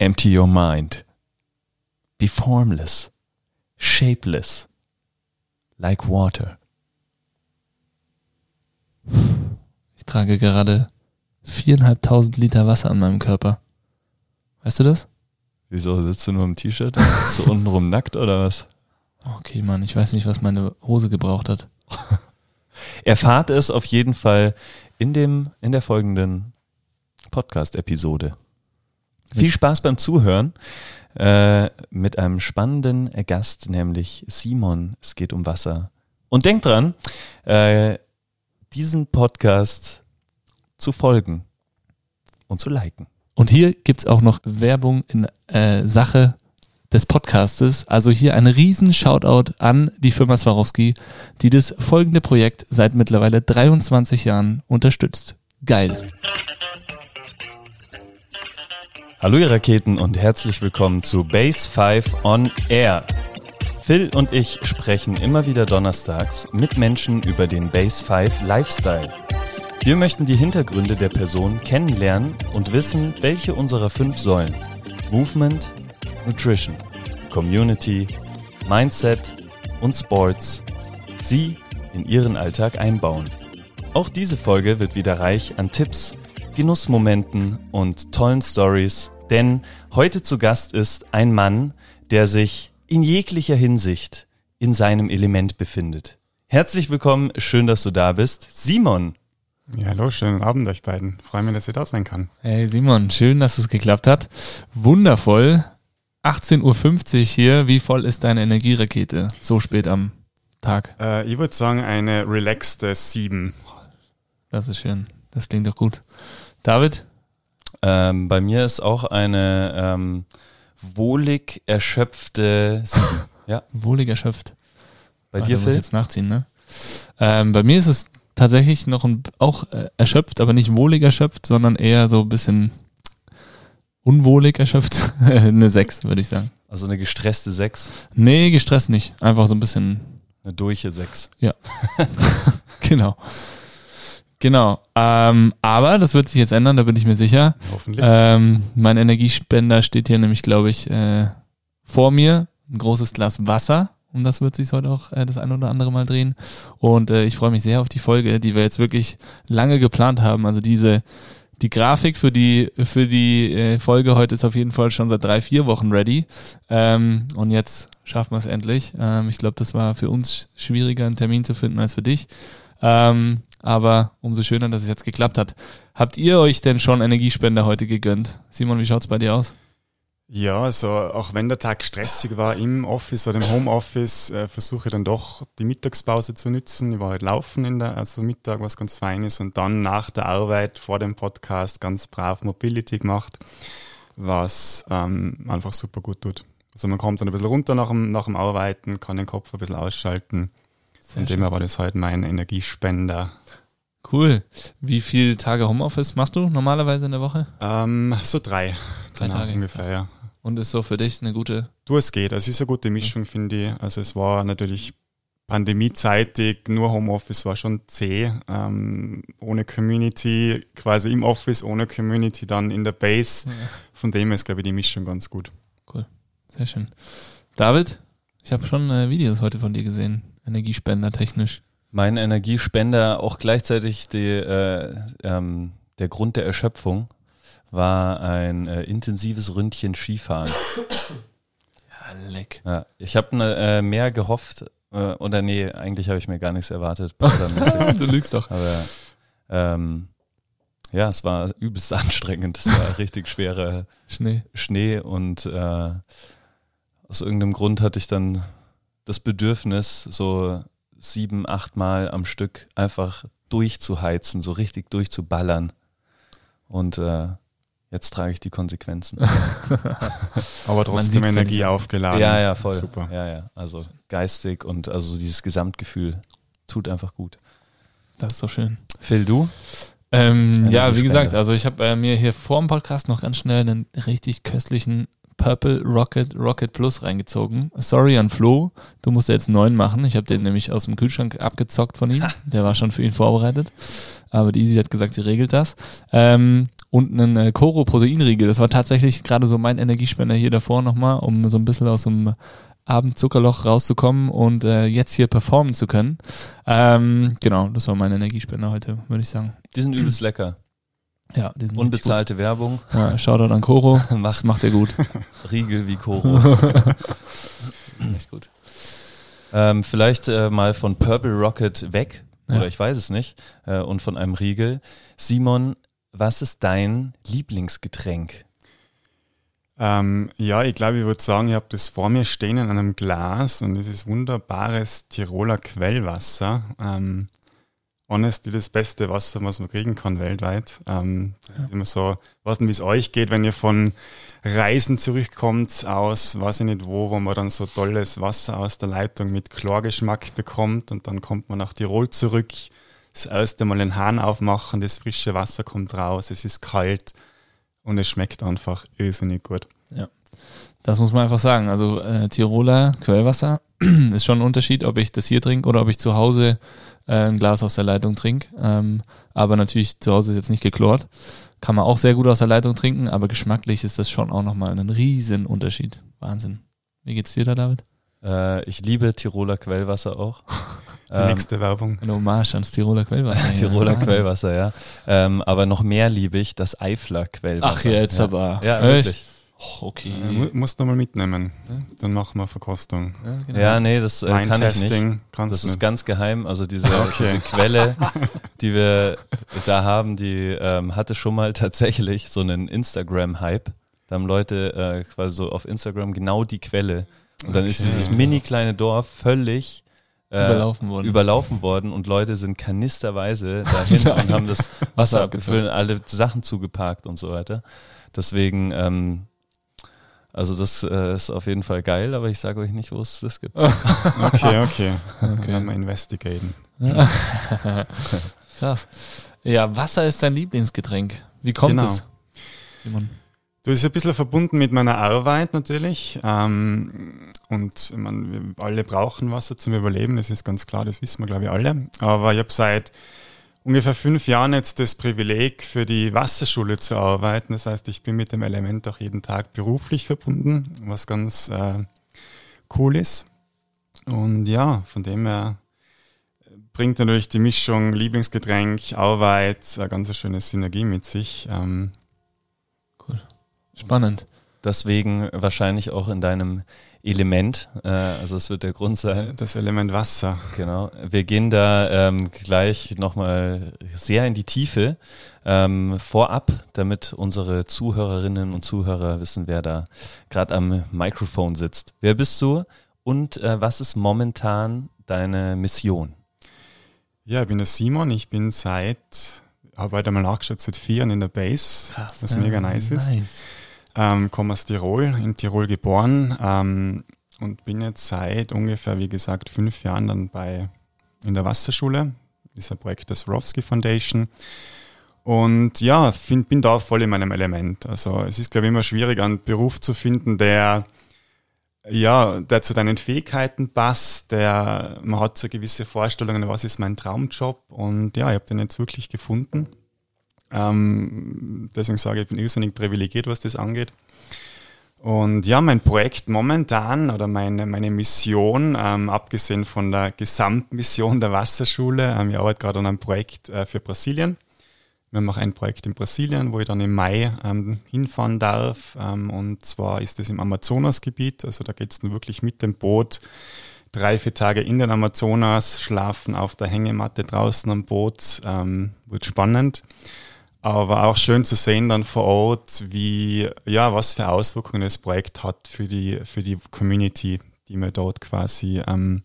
Empty your mind. Be formless, shapeless, like water. Ich trage gerade viereinhalbtausend Liter Wasser an meinem Körper. Weißt du das? Wieso sitzt du nur im T-Shirt? Bist du untenrum nackt oder was? Okay, Mann, ich weiß nicht, was meine Hose gebraucht hat. Erfahrt es auf jeden Fall in, dem, in der folgenden Podcast-Episode. Viel Spaß beim Zuhören äh, mit einem spannenden Gast, nämlich Simon. Es geht um Wasser. Und denkt dran, äh, diesen Podcast zu folgen und zu liken. Und hier gibt's auch noch Werbung in äh, Sache des Podcastes. Also hier ein riesen Shoutout an die Firma Swarovski, die das folgende Projekt seit mittlerweile 23 Jahren unterstützt. Geil. Hallo ihr Raketen und herzlich willkommen zu Base 5 on Air. Phil und ich sprechen immer wieder donnerstags mit Menschen über den Base 5 Lifestyle. Wir möchten die Hintergründe der Person kennenlernen und wissen, welche unserer fünf Säulen Movement, Nutrition, Community, Mindset und Sports sie in ihren Alltag einbauen. Auch diese Folge wird wieder reich an Tipps, Genussmomenten und tollen Stories, denn heute zu Gast ist ein Mann, der sich in jeglicher Hinsicht in seinem Element befindet. Herzlich willkommen, schön, dass du da bist, Simon. Ja, hallo, schönen Abend euch beiden. Freue mich, dass ihr da sein kann. Hey Simon, schön, dass es geklappt hat. Wundervoll. 18.50 Uhr hier. Wie voll ist deine Energierakete so spät am Tag? Äh, ich würde sagen, eine relaxte 7. Das ist schön. Das klingt doch gut. David? Ähm, bei mir ist auch eine ähm, wohlig erschöpfte. Ja. Wohlig erschöpft. Bei dir, ich Phil? jetzt nachziehen, ne? Ähm, bei mir ist es tatsächlich noch ein, auch äh, erschöpft, aber nicht wohlig erschöpft, sondern eher so ein bisschen unwohlig erschöpft. eine 6, würde ich sagen. Also eine gestresste Sechs, Nee, gestresst nicht. Einfach so ein bisschen, eine durche Sechs. genau. Genau. Ähm, aber das wird sich jetzt ändern, da bin ich mir sicher. Hoffentlich. Ähm, mein Energiespender steht hier nämlich, glaube ich, äh, vor mir. Ein großes Glas Wasser. Um das wird sich heute auch äh, das ein oder andere Mal drehen. Und äh, ich freue mich sehr auf die Folge, die wir jetzt wirklich lange geplant haben. Also diese, die Grafik für die, für die äh, Folge heute ist auf jeden Fall schon seit drei, vier Wochen ready. Ähm, und jetzt schaffen wir es endlich. Ähm, ich glaube, das war für uns schwieriger, einen Termin zu finden als für dich. Ähm, aber umso schöner, dass es jetzt geklappt hat. Habt ihr euch denn schon Energiespender heute gegönnt? Simon, wie schaut's bei dir aus? ja, also auch wenn der Tag stressig war im Office oder im Homeoffice, äh, versuche ich dann doch die Mittagspause zu nutzen. Ich war halt laufen in der, also Mittag, was ganz fein ist. Und dann nach der Arbeit vor dem Podcast ganz brav Mobility gemacht, was ähm, einfach super gut tut. Also man kommt dann ein bisschen runter nach dem, nach dem Arbeiten, kann den Kopf ein bisschen ausschalten. Von dem her war das heute mein Energiespender. Cool. Wie viele Tage Homeoffice machst du normalerweise in der Woche? Ähm, so drei. Drei genau, Tage, ungefähr, krass. ja. Und ist so für dich eine gute. Du, es geht. Es ist eine gute Mischung, finde ich. Also es war natürlich pandemiezeitig, nur Homeoffice war schon zäh. Ähm, ohne Community, quasi im Office, ohne Community, dann in der Base. Von dem her ist, glaube ich, die Mischung ganz gut. Sehr schön. David, ich habe schon äh, Videos heute von dir gesehen. Energiespender technisch. Mein Energiespender, auch gleichzeitig die, äh, ähm, der Grund der Erschöpfung, war ein äh, intensives Ründchen Skifahren. Ja, leck. Ja, ich habe ne, äh, mehr gehofft, äh, oder nee, eigentlich habe ich mir gar nichts erwartet. Du lügst doch. Aber ähm, ja, es war übelst anstrengend. Es war richtig schwerer Schnee. Schnee und äh, aus irgendeinem Grund hatte ich dann das Bedürfnis, so sieben, acht Mal am Stück einfach durchzuheizen, so richtig durchzuballern. Und äh, jetzt trage ich die Konsequenzen. Aber trotzdem Energie aufgeladen. ja, ja, voll. Super. Ja, ja. Also geistig und also dieses Gesamtgefühl tut einfach gut. Das ist doch schön. Phil, du? Ähm, ja, wie Energiespender. gesagt, also ich habe äh, mir hier vor dem Podcast noch ganz schnell einen richtig köstlichen Purple Rocket Rocket Plus reingezogen. Sorry an Flo, du musst jetzt einen neuen machen. Ich habe den nämlich aus dem Kühlschrank abgezockt von ihm. Der war schon für ihn vorbereitet. Aber die Easy hat gesagt, sie regelt das. Ähm, und einen äh, Koro Proteinriegel. Das war tatsächlich gerade so mein Energiespender hier davor nochmal, um so ein bisschen aus dem Abendzuckerloch rauszukommen und äh, jetzt hier performen zu können. Ähm, genau, das war mein Energiespender heute, würde ich sagen. Die sind übelst lecker. Ja, die sind Unbezahlte Werbung. Ja, Shoutout an Koro. Macht, macht er gut. Riegel wie Koro. Echt gut. Ähm, vielleicht äh, mal von Purple Rocket weg, Ja. oder ich weiß es nicht, äh, und von einem Riegel. Simon, was ist dein Lieblingsgetränk? Ähm, ja, ich glaube, ich würde sagen, ich habe das vor mir stehen in einem Glas und es ist wunderbares Tiroler Quellwasser. Ähm, honestly das beste Wasser, was man kriegen kann weltweit. Ähm, ist immer so, weiß nicht, wie es euch geht, wenn ihr von Reisen zurückkommt aus, weiß ich nicht wo, wo man dann so tolles Wasser aus der Leitung mit Chlorgeschmack bekommt und dann kommt man nach Tirol zurück, das erste Mal den Hahn aufmachen, das frische Wasser kommt raus, es ist kalt und es schmeckt einfach irrsinnig gut. Das muss man einfach sagen. Also äh, Tiroler Quellwasser ist schon ein Unterschied, ob ich das hier trinke oder ob ich zu Hause äh, ein Glas aus der Leitung trinke. Ähm, aber natürlich zu Hause ist jetzt nicht geklort. Kann man auch sehr gut aus der Leitung trinken, aber geschmacklich ist das schon auch nochmal ein riesen Unterschied. Wahnsinn. Wie geht's dir da, David? Äh, ich liebe Tiroler Quellwasser auch. Die Ähm, nächste Werbung. Eine Hommage ans Tiroler Quellwasser. Tiroler Ja. Quellwasser, ja. Ähm, aber noch mehr liebe ich das Eifler Quellwasser. Ach, jetzt ja. aber. Ja, Echt? wirklich. Oh, okay. Äh, mu- musst du mal mitnehmen. Ja. Dann machen wir Verkostung. Ja, genau. Ja, nee, das äh, kann ich nicht. Kannst Das ist nicht. ganz geheim. Also diese, Okay. diese Quelle, die wir da haben, die ähm, hatte schon mal tatsächlich so einen Instagram-Hype. Da haben Leute äh, quasi so auf Instagram genau die Quelle. Und dann ist Okay. dieses mini kleine Dorf völlig äh, Überlaufen worden. überlaufen worden und Leute sind kanisterweise dahin und haben das Wasser abgefüllt. abgefüllt, alle Sachen zugeparkt und so weiter. Deswegen, ähm, also das äh, ist auf jeden Fall geil, aber ich sage euch nicht, wo es das gibt. Okay, okay. Dann Okay. werden wir investigaten. Krass. Ja, Wasser ist dein Lieblingsgetränk. Wie kommt Genau. es? Simon? Du ist ein bisschen verbunden mit meiner Arbeit natürlich. Ähm, und ich meine, wir alle brauchen Wasser zum Überleben, das ist ganz klar, das wissen wir, glaube ich, alle. Aber ich habe seit ungefähr fünf Jahren jetzt das Privileg, für die Wasserschule zu arbeiten. Das heißt, ich bin mit dem Element auch jeden Tag beruflich verbunden, was ganz äh, cool ist. Und ja, von dem her bringt natürlich die Mischung Lieblingsgetränk, Arbeit, eine ganz schöne Synergie mit sich. Ähm, Spannend. Deswegen wahrscheinlich auch in deinem Element. Äh, also es wird der Grund sein. das Element Wasser. Genau. Wir gehen da ähm, gleich nochmal sehr in die Tiefe. Ähm, vorab, damit unsere Zuhörerinnen und Zuhörer wissen, wer da gerade am Mikrofon sitzt. Wer bist du und äh, was ist momentan deine Mission? Ja, ich bin der Simon. Ich bin seit, habe heute mal nachgeschaut, seit vier Jahren in der Base, Krass. was mega nice ist. Ähm, komme aus Tirol, in Tirol geboren ähm, und bin jetzt seit ungefähr, wie gesagt, fünf Jahren dann bei in der Wasserschule, dieser Projekt der Swarovski Foundation. Und ja, find, bin da voll in meinem Element. Also es ist, glaube ich, immer schwierig, einen Beruf zu finden, der ja, der zu deinen Fähigkeiten passt, der man hat so gewisse Vorstellungen, was ist mein Traumjob und ja, ich habe den jetzt wirklich gefunden. Ähm, deswegen sage ich, ich bin irrsinnig privilegiert, was das angeht. Und ja, mein Projekt momentan oder meine, meine Mission, ähm, abgesehen von der Gesamtmission der Wasserschule, ähm, ich arbeite gerade an einem Projekt äh, für Brasilien. Wir auch ein Projekt in Brasilien, wo ich dann im Mai ähm, hinfahren darf. Ähm, und zwar ist es im Amazonasgebiet. Also da geht es dann wirklich mit dem Boot drei, vier Tage in den Amazonas, schlafen auf der Hängematte draußen am Boot. Ähm, wird spannend. Aber auch schön zu sehen dann vor Ort, wie, ja, was für Auswirkungen das Projekt hat für die, für die Community, die wir dort quasi ähm,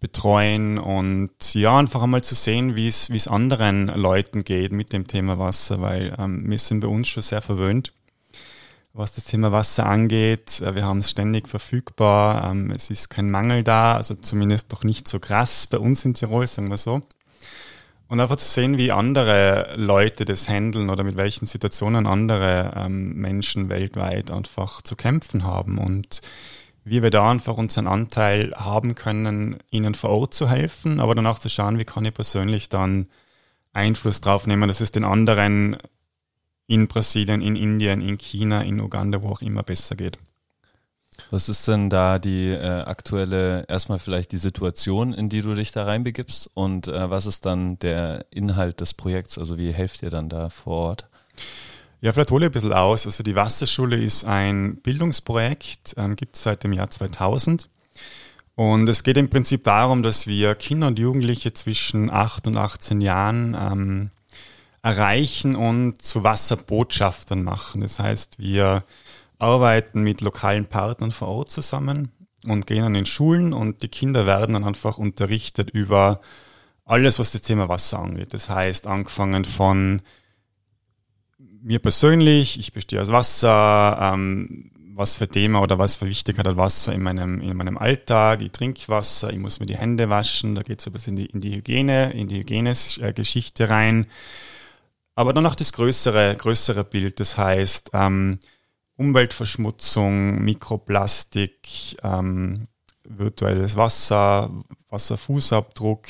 betreuen und ja, einfach einmal zu sehen, wie es, wie es anderen Leuten geht mit dem Thema Wasser, weil ähm, wir sind bei uns schon sehr verwöhnt, was das Thema Wasser angeht. Äh, Wir haben es ständig verfügbar, ähm, es ist kein Mangel da, also zumindest noch nicht so krass bei uns in Tirol, sagen wir so. Und einfach zu sehen, wie andere Leute das handeln oder mit welchen Situationen andere ähm, Menschen weltweit einfach zu kämpfen haben und wie wir da einfach unseren Anteil haben können, ihnen vor Ort zu helfen, aber danach zu schauen, wie kann ich persönlich dann Einfluss drauf nehmen, dass es den anderen in Brasilien, in Indien, in China, in Uganda, wo auch immer besser geht. Was ist denn da die äh, aktuelle, erstmal vielleicht die Situation, in die du dich da reinbegibst und äh, was ist dann der Inhalt des Projekts? Also wie helft ihr dann da vor Ort? Ja, vielleicht hole ich ein bisschen aus. Also die Wasserschule ist ein Bildungsprojekt, ähm, gibt es seit dem Jahr 2000. Und es geht im Prinzip darum, dass wir Kinder und Jugendliche zwischen 8 und 18 Jahren ähm, erreichen und zu Wasserbotschaftern machen. Das heißt, wir arbeiten mit lokalen Partnern vor Ort zusammen und gehen an den Schulen und die Kinder werden dann einfach unterrichtet über alles, was das Thema Wasser angeht. Das heißt, angefangen von mir persönlich, ich bestehe aus Wasser, ähm, was für Thema oder was für Wichtigkeit hat Wasser in meinem, in meinem Alltag, ich trinke Wasser, ich muss mir die Hände waschen, da geht es ein bisschen in die, in die Hygiene, in die Hygienesgeschichte rein. Aber dann noch das größere, größere Bild, das heißt, ähm, Umweltverschmutzung, Mikroplastik, ähm, virtuelles Wasser, Wasserfußabdruck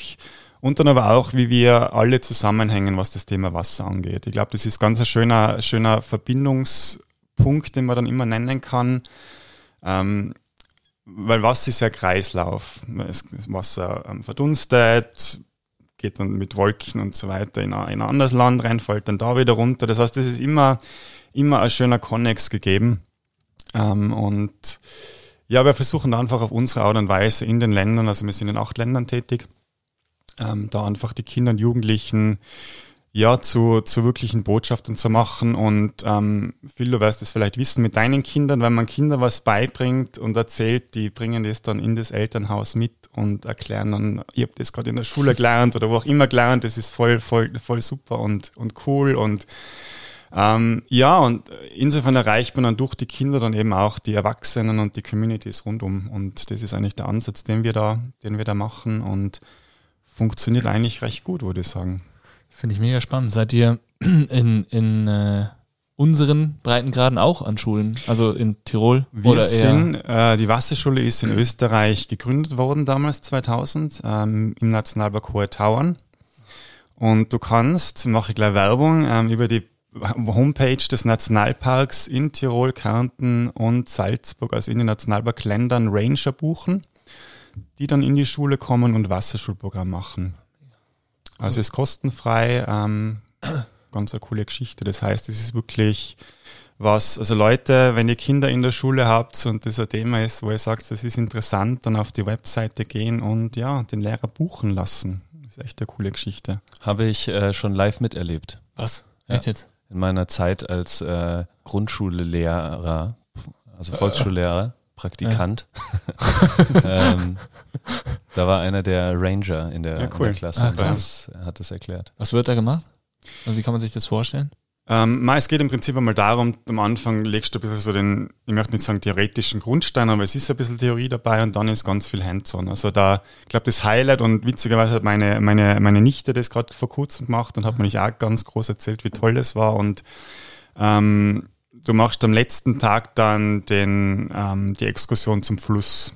und dann aber auch, wie wir alle zusammenhängen, was das Thema Wasser angeht. Ich glaube, das ist ganz ein schöner, schöner Verbindungspunkt, den man dann immer nennen kann. Ähm, weil Wasser ist ja Kreislauf. Das Wasser ähm, verdunstet, geht dann mit Wolken und so weiter in ein, in ein anderes Land rein, fällt dann da wieder runter. Das heißt, es ist immer immer ein schöner Connex gegeben. Ähm, und ja, wir versuchen einfach auf unsere Art und Weise in den Ländern, also wir sind in acht Ländern tätig, ähm, da einfach die Kinder und Jugendlichen ja, zu, zu wirklichen Botschaftern zu machen. Und ähm, Phil, du wirst es vielleicht wissen mit deinen Kindern, wenn man Kinder was beibringt und erzählt, die bringen das dann in das Elternhaus mit und erklären dann, ihr habt das gerade in der Schule gelernt oder wo auch immer gelernt, das ist voll, voll, voll super und, und cool und ähm, ja, und insofern erreicht man dann durch die Kinder dann eben auch die Erwachsenen und die Communities rundum. Und das ist eigentlich der Ansatz, den wir da, den wir da machen und funktioniert eigentlich recht gut, würde ich sagen. Finde ich mega spannend. Seid ihr in, in äh, unseren Breitengraden auch an Schulen, also in Tirol? Wir oder sind, äh, die Wasserschule ist in Österreich gegründet worden damals 2000 ähm, im Nationalpark Hohe Tauern. Und du kannst, mache ich gleich Werbung, ähm, über die Homepage des Nationalparks in Tirol, Kärnten und Salzburg, also in den Nationalparkländern, Ranger buchen, die dann in die Schule kommen und Wasserschulprogramm machen. Also ist kostenfrei, ähm, ganz eine coole Geschichte. Das heißt, es ist wirklich was, also Leute, wenn ihr Kinder in der Schule habt und das ein Thema ist, wo ihr sagt, das ist interessant, dann auf die Webseite gehen und ja, den Lehrer buchen lassen. Das ist echt eine coole Geschichte. Habe ich äh, schon live miterlebt. Was? Echt ja. jetzt? In meiner Zeit als äh, Grundschullehrer, also Volksschullehrer, Praktikant. ähm, da war einer der Ranger in der, ja, cool. in der Klasse Ach, und das, hat das erklärt. Was wird da gemacht? Und wie kann man sich das vorstellen? Ähm, es geht im Prinzip einmal darum, am Anfang legst du ein bisschen so den, ich möchte nicht sagen theoretischen Grundstein, aber es ist ein bisschen Theorie dabei und dann ist ganz viel Hands-on. Also da, ich glaube, das Highlight und witzigerweise hat meine, meine, meine Nichte das gerade vor kurzem gemacht und hat mir nicht auch ganz groß erzählt, wie toll das war und ähm, du machst am letzten Tag dann den, ähm, die Exkursion zum Fluss.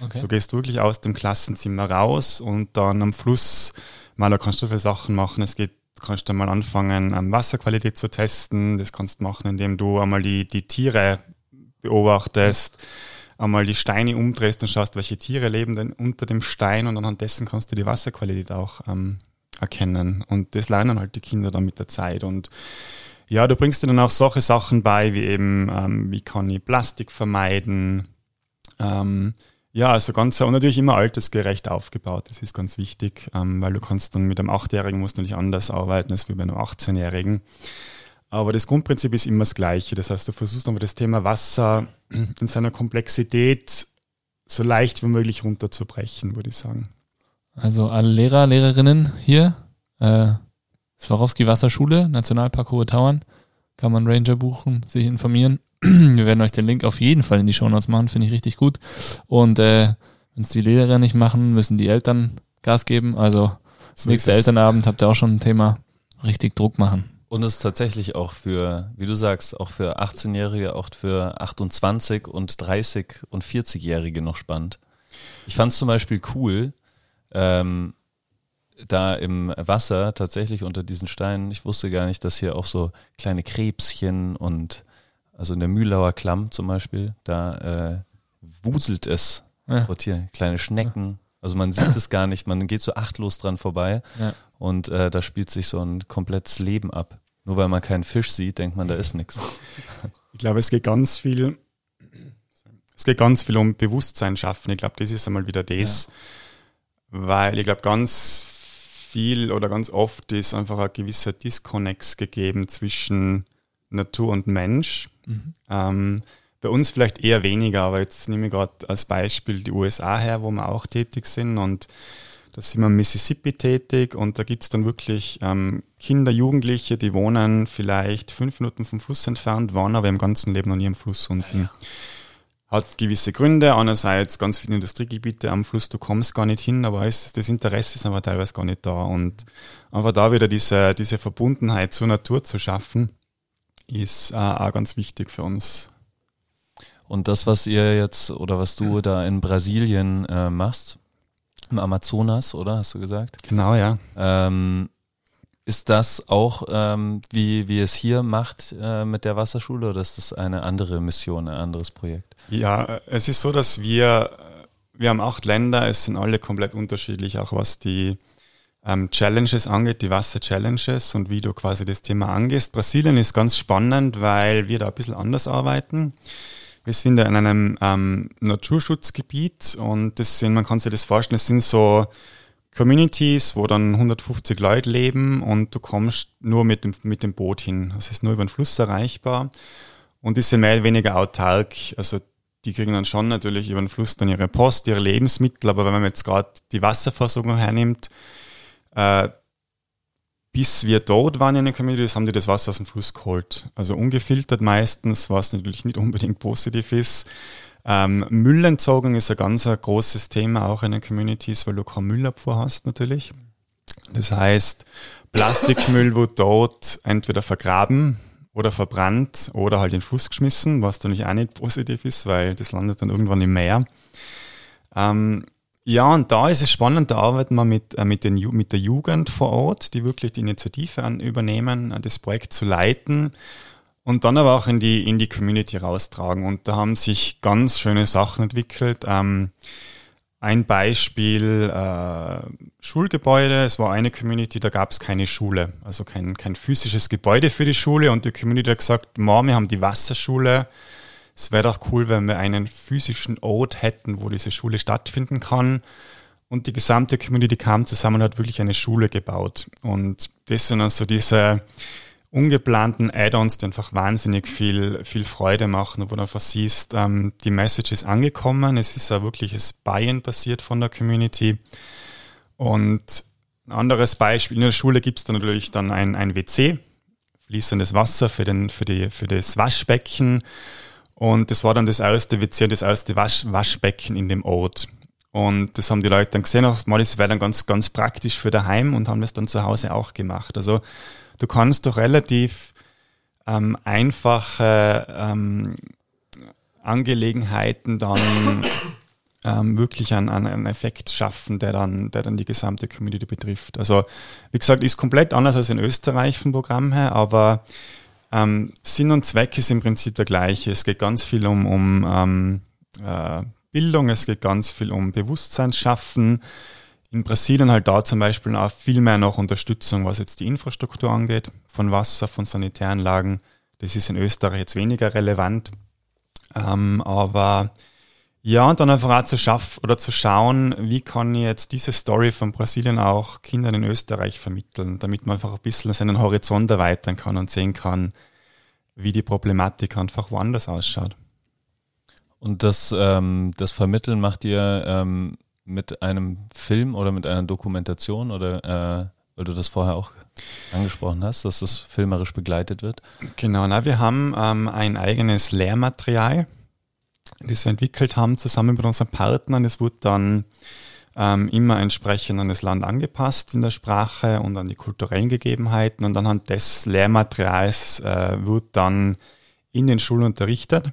Okay. Du gehst wirklich aus dem Klassenzimmer raus und dann am Fluss, mal da kannst du viele Sachen machen. Es geht Du kannst dann mal anfangen, ähm, Wasserqualität zu testen. Das kannst du machen, indem du einmal die, die Tiere beobachtest, einmal die Steine umdrehst und schaust, welche Tiere leben denn unter dem Stein und anhand dessen kannst du die Wasserqualität auch ähm, erkennen. Und das lernen halt die Kinder dann mit der Zeit. Und ja, du bringst dir dann auch solche Sachen bei, wie eben, ähm, wie kann ich Plastik vermeiden, ähm, ja, also ganz und natürlich immer altersgerecht aufgebaut. Das ist ganz wichtig, ähm, weil du kannst dann mit einem Achtjährigen musst du nicht anders arbeiten als bei einem 18-Jährigen. Aber das Grundprinzip ist immer das gleiche. Das heißt, du versuchst aber das Thema Wasser in seiner Komplexität so leicht wie möglich runterzubrechen, würde ich sagen. Also alle Lehrer, Lehrerinnen hier, äh, Swarovski Wasserschule, Nationalpark Hohe Tauern, kann man Ranger buchen, sich informieren. Wir werden euch den Link auf jeden Fall in die Show Notes machen, finde ich richtig gut. Und äh, wenn es die Lehrer nicht machen, müssen die Eltern Gas geben. Also So Nächster Elternabend habt ihr auch schon ein Thema. Richtig Druck machen. Und es ist tatsächlich auch für, wie du sagst, auch für 18-Jährige, auch für 28 und 30 und 40-Jährige noch spannend. Ich fand es zum Beispiel cool, ähm, da im Wasser tatsächlich unter diesen Steinen, ich wusste gar nicht, dass hier auch so kleine Krebschen und also in der Mühlauer Klamm zum Beispiel, da äh, wuselt es. Ja. Hier kleine Schnecken. Also man sieht es gar nicht, man geht so achtlos dran vorbei ja. und äh, da spielt sich so ein komplettes Leben ab. Nur weil man keinen Fisch sieht, denkt man, da ist nichts. Ich glaube, es geht ganz viel, es geht ganz viel um Bewusstsein schaffen. Ich glaube, das ist einmal wieder das, ja. weil ich glaube, ganz viel oder ganz oft ist einfach ein gewisser Disconnect gegeben zwischen Natur und Mensch. Mhm. Ähm, bei uns vielleicht eher weniger, aber jetzt nehme ich gerade als Beispiel die USA her, wo wir auch tätig sind und da sind wir in Mississippi tätig und da gibt es dann wirklich ähm, Kinder, Jugendliche, die wohnen vielleicht fünf Minuten vom Fluss entfernt, waren aber im ganzen Leben noch nie am Fluss unten. Ja, ja. Hat gewisse Gründe, einerseits ganz viele Industriegebiete am Fluss, du kommst gar nicht hin, aber es, das Interesse ist aber teilweise gar nicht da und einfach da wieder diese, diese Verbundenheit zur Natur zu schaffen, ist äh, auch ganz wichtig für uns. Und das, was ihr jetzt oder was du da in Brasilien äh, machst, im Amazonas, oder hast du gesagt? Genau, ja. Ähm, ist das auch, ähm, wie, wie es hier macht äh, mit der Wasserschule oder ist das eine andere Mission, ein anderes Projekt? Ja, es ist so, dass wir, wir haben acht Länder, es sind alle komplett unterschiedlich, auch was die ähm, Challenges angeht, die Wasser-Challenges und wie du quasi das Thema angehst. Brasilien ist ganz spannend, weil wir da ein bisschen anders arbeiten. Wir sind in einem ähm, Naturschutzgebiet und das sind, man kann sich das vorstellen, es sind so Communities, wo dann 150 Leute leben und du kommst nur mit dem, mit dem Boot hin. Das ist nur über den Fluss erreichbar und sind mehr oder weniger autark. Also die kriegen dann schon natürlich über den Fluss dann ihre Post, ihre Lebensmittel, aber wenn man jetzt gerade die Wasserversorgung hernimmt, äh, bis wir dort waren in den Communities, haben die das Wasser aus dem Fluss geholt. Also ungefiltert meistens, was natürlich nicht unbedingt positiv ist. Ähm, Müllentsorgung ist ein ganz ein großes Thema auch in den Communities, weil du keine Müllabfuhr hast natürlich. Das heißt, Plastikmüll wird dort entweder vergraben oder verbrannt oder halt in den Fluss geschmissen, was natürlich auch nicht positiv ist, weil das landet dann irgendwann im Meer. Ähm, ja, und da ist es spannend, da arbeiten wir mit, äh, mit, den, mit der Jugend vor Ort, die wirklich die Initiative an, übernehmen, äh, das Projekt zu leiten und dann aber auch in die, in die Community raustragen. Und da haben sich ganz schöne Sachen entwickelt. Ähm, ein Beispiel, äh, Schulgebäude. Es war eine Community, da gab es keine Schule, also kein, kein physisches Gebäude für die Schule. Und die Community hat gesagt, Mom, wir haben die Wasserschule es wäre doch cool, wenn wir einen physischen Ort hätten, wo diese Schule stattfinden kann. Und die gesamte Community kam zusammen und hat wirklich eine Schule gebaut. Und das sind also diese ungeplanten Add-ons, die einfach wahnsinnig viel, viel Freude machen, wo du einfach siehst, ähm, die Message ist angekommen, es ist ein wirkliches Buy-in passiert von der Community. Und ein anderes Beispiel, in der Schule gibt es dann natürlich dann ein, ein WC, fließendes Wasser für, den, für, die, für das Waschbecken und das war dann das erste WC, das erste Wasch, Waschbecken in dem Ort. Und das haben die Leute dann gesehen, das wäre dann ganz, ganz praktisch für daheim und haben das dann zu Hause auch gemacht. Also du kannst doch relativ ähm, einfache ähm, Angelegenheiten dann ähm, wirklich einen, einen Effekt schaffen, der dann, der dann die gesamte Community betrifft. Also wie gesagt, ist komplett anders als in Österreich vom Programm her, aber ähm, Sinn und Zweck ist im Prinzip der gleiche. Es geht ganz viel um, um ähm, äh, Bildung, es geht ganz viel um Bewusstsein schaffen. In Brasilien halt da zum Beispiel auch viel mehr noch Unterstützung, was jetzt die Infrastruktur angeht, von Wasser, von Sanitäranlagen. Das ist in Österreich jetzt weniger relevant. Ähm, aber ja, und dann einfach auch zu schaffen oder zu schauen, wie kann ich jetzt diese Story von Brasilien auch Kindern in Österreich vermitteln, damit man einfach ein bisschen seinen Horizont erweitern kann und sehen kann, wie die Problematik einfach woanders ausschaut. Und das, ähm, das Vermitteln macht ihr ähm, mit einem Film oder mit einer Dokumentation oder äh, weil du das vorher auch angesprochen hast, dass das filmerisch begleitet wird? Genau, na, wir haben ähm, ein eigenes Lehrmaterial das wir entwickelt haben, zusammen mit unseren Partnern. Es wurde dann ähm, immer entsprechend an das Land angepasst in der Sprache und an die kulturellen Gegebenheiten. Und anhand des Lehrmaterials äh, wird dann in den Schulen unterrichtet.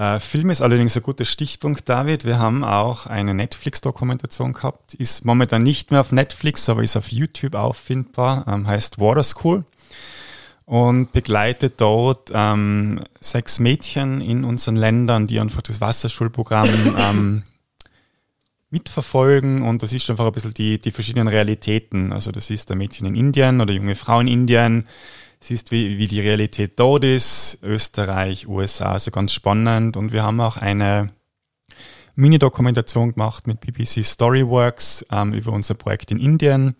Äh, Film ist allerdings ein guter Stichpunkt, David. Wir haben auch eine Netflix-Dokumentation gehabt. Ist momentan nicht mehr auf Netflix, aber ist auf YouTube auffindbar. Ähm, heißt Water School und begleitet dort ähm, sechs Mädchen in unseren Ländern, die einfach das Wasserschulprogramm ähm, mitverfolgen und das ist einfach ein bisschen die, die verschiedenen Realitäten. Also das ist ein Mädchen in Indien oder junge Frau in Indien, siehst, wie, wie die Realität dort ist, Österreich, USA, also ganz spannend. Und wir haben auch eine Mini-Dokumentation gemacht mit BBC Storyworks ähm, über unser Projekt in Indien,